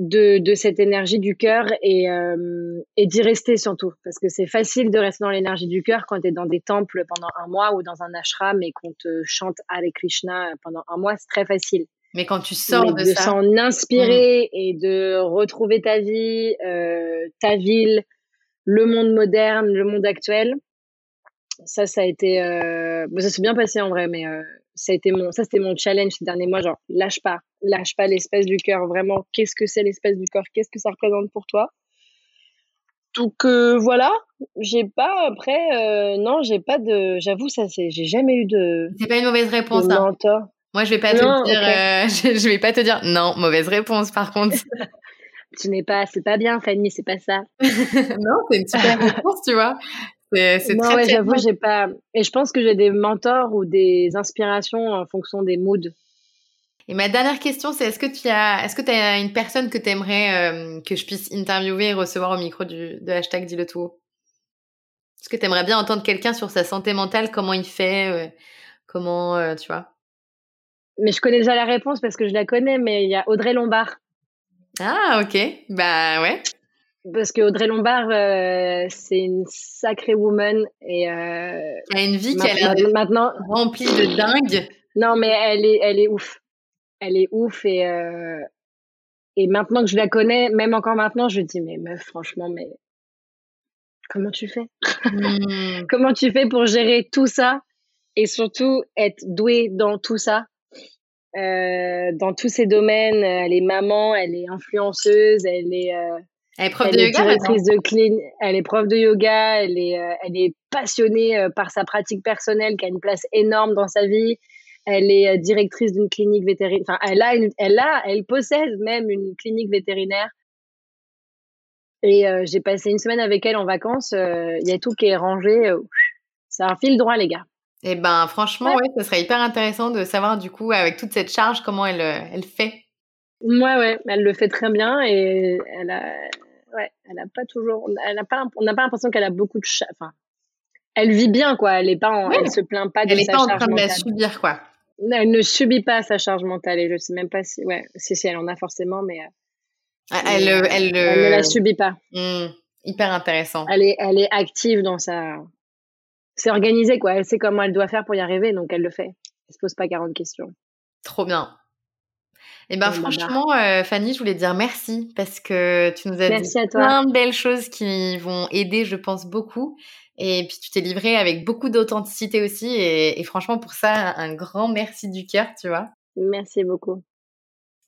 de, de cette énergie du cœur et, euh, et d'y rester surtout. Parce que c'est facile de rester dans l'énergie du cœur quand tu es dans des temples pendant un mois ou dans un ashram et qu'on te chante Hare Krishna pendant un mois, c'est très facile. Mais quand tu sors de, de ça. s'en inspirer et de retrouver ta vie, euh, ta ville, le monde moderne, le monde actuel, ça, ça a été. Euh... Bon, ça s'est bien passé en vrai, mais euh, ça a été mon, ça c'était mon challenge ces derniers mois. Genre, lâche pas, lâche pas l'espèce du cœur. Vraiment, qu'est-ce que c'est l'espèce du cœur Qu'est-ce que ça représente pour toi? Donc euh, voilà, j'ai pas après. Euh, non, j'ai pas de. J'avoue, ça c'est. J'ai jamais eu de. C'est pas une mauvaise réponse. de hein. Moi, je vais pas te dire. euh, je, je vais pas te dire. Non, mauvaise réponse. Par contre. Tu n'es pas, c'est pas bien, Fanny, c'est pas ça. non, c'est une super réponse, tu vois. C'est très, ouais, très j'avoue, j'ai pas. Et je pense que j'ai des mentors ou des inspirations en fonction des moods. Et ma dernière question, c'est est-ce que tu as, est-ce que tu as une personne que tu aimerais que je puisse interviewer et recevoir au micro du, de hashtag Dis-le tout haut? Est-ce que tu aimerais bien entendre quelqu'un sur sa santé mentale, comment il fait, euh, comment, euh, tu vois? Mais je connais déjà la réponse parce que je la connais, mais il y a Audrey Lombard. Ah, ok. Bah ouais. Parce que Audrey Lombard, euh, c'est une sacrée woman et euh, Elle a une vie qui a l'air maintenant, remplie de dingue. non mais elle est, elle est ouf, elle est ouf et euh, et maintenant que je la connais, même encore maintenant, je dis mais meuf, franchement, mais comment tu fais? Hmm. Comment tu fais pour gérer tout ça et surtout être douée dans tout ça, euh, dans tous ces domaines. Elle est maman, elle est influenceuse, elle est, euh, Elle est prof elle de est yoga directrice de clean, elle est prof de yoga, elle est, euh, elle est passionnée euh, par sa pratique personnelle qui a une place énorme dans sa vie. Elle est euh, directrice d'une clinique vétérinaire. Enfin, elle a, une, elle a, elle possède même une clinique vétérinaire. Et euh, j'ai passé une semaine avec elle en vacances. euh, Il y a tout qui est rangé. euh, c'est un fil droit, les gars. Eh ben, franchement, ouais, ça serait hyper intéressant de savoir du coup, avec toute cette charge, comment elle, elle fait. Ouais, ouais, elle le fait très bien et elle a, ouais, elle a pas toujours, elle a pas, on n'a pas l'impression qu'elle a beaucoup de, cha- enfin, elle vit bien quoi. Elle est pas, en, Ouais. elle se plaint pas de Elle est sa pas en train de la subir, quoi. Non, Elle ne subit pas sa charge mentale et je sais même pas si, ouais, si si elle en a forcément, mais, euh, Elle, mais, euh, euh, elle, elle ne la euh, subit pas. hmm, hyper intéressant. Elle est, elle est active dans sa, c'est organisé quoi. Elle sait comment elle doit faire pour y arriver, donc elle le fait. Elle se pose pas 40 questions. Trop bien. Et ben bah, franchement, euh, Fanny, je voulais te dire merci parce que tu nous as Merci dit plein de belles choses qui vont aider, je pense, beaucoup. Et puis tu t'es livrée avec beaucoup d'authenticité aussi. Et, et franchement, pour ça, un grand merci du cœur, tu vois. Merci beaucoup.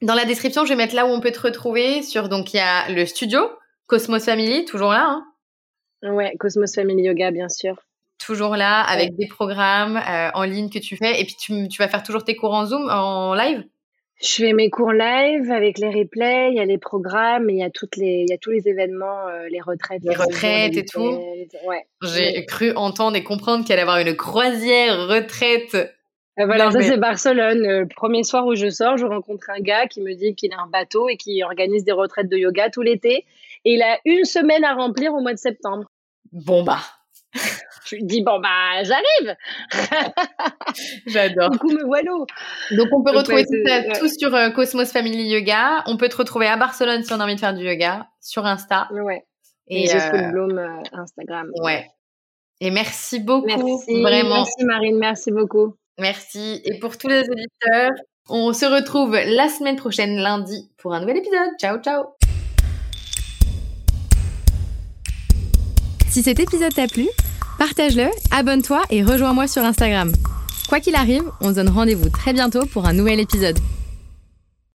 Dans la description, je vais mettre là où on peut te retrouver. Sur donc il y a le studio Cosmos Family, toujours là, hein, Ouais, Cosmos Family Yoga, bien sûr. toujours là, avec des programmes euh, en ligne que tu fais. Et puis tu, tu vas faire toujours tes cours en Zoom, en live? Je fais mes cours live avec les replays, il y a les programmes, il y a toutes les, il y a tous les événements, euh, les retraites, Les retraites et tout. Ouais. J'ai cru entendre et comprendre qu'il allait y avoir une croisière retraite. Euh, voilà, Non, ça mais- c'est Barcelone. Euh, Le premier soir où je sors, je rencontre un gars qui me dit qu'il a un bateau et qui organise des retraites de yoga tout l'été. Et il a une semaine à remplir au mois de septembre. Bon bah, Je lui dis bon bah j'arrive. j'adore. Coucou me voilà. Donc on peut retrouver ouais, tout, ça, ouais. tout sur euh, Cosmos Family Yoga. On peut te retrouver à Barcelone si on a envie de faire du yoga, sur Insta. Ouais. Et Et euh, Bloom euh, Instagram. ouais. Et merci beaucoup, Merci. vraiment. Merci Marine, merci beaucoup. Merci. Et pour tous les auditeurs, on se retrouve la semaine prochaine, lundi, pour un nouvel épisode. Ciao, ciao. Si cet épisode t'a plu, partage-le, abonne-toi et rejoins-moi sur Instagram. Quoi qu'il arrive, on se donne rendez-vous très bientôt pour un nouvel épisode.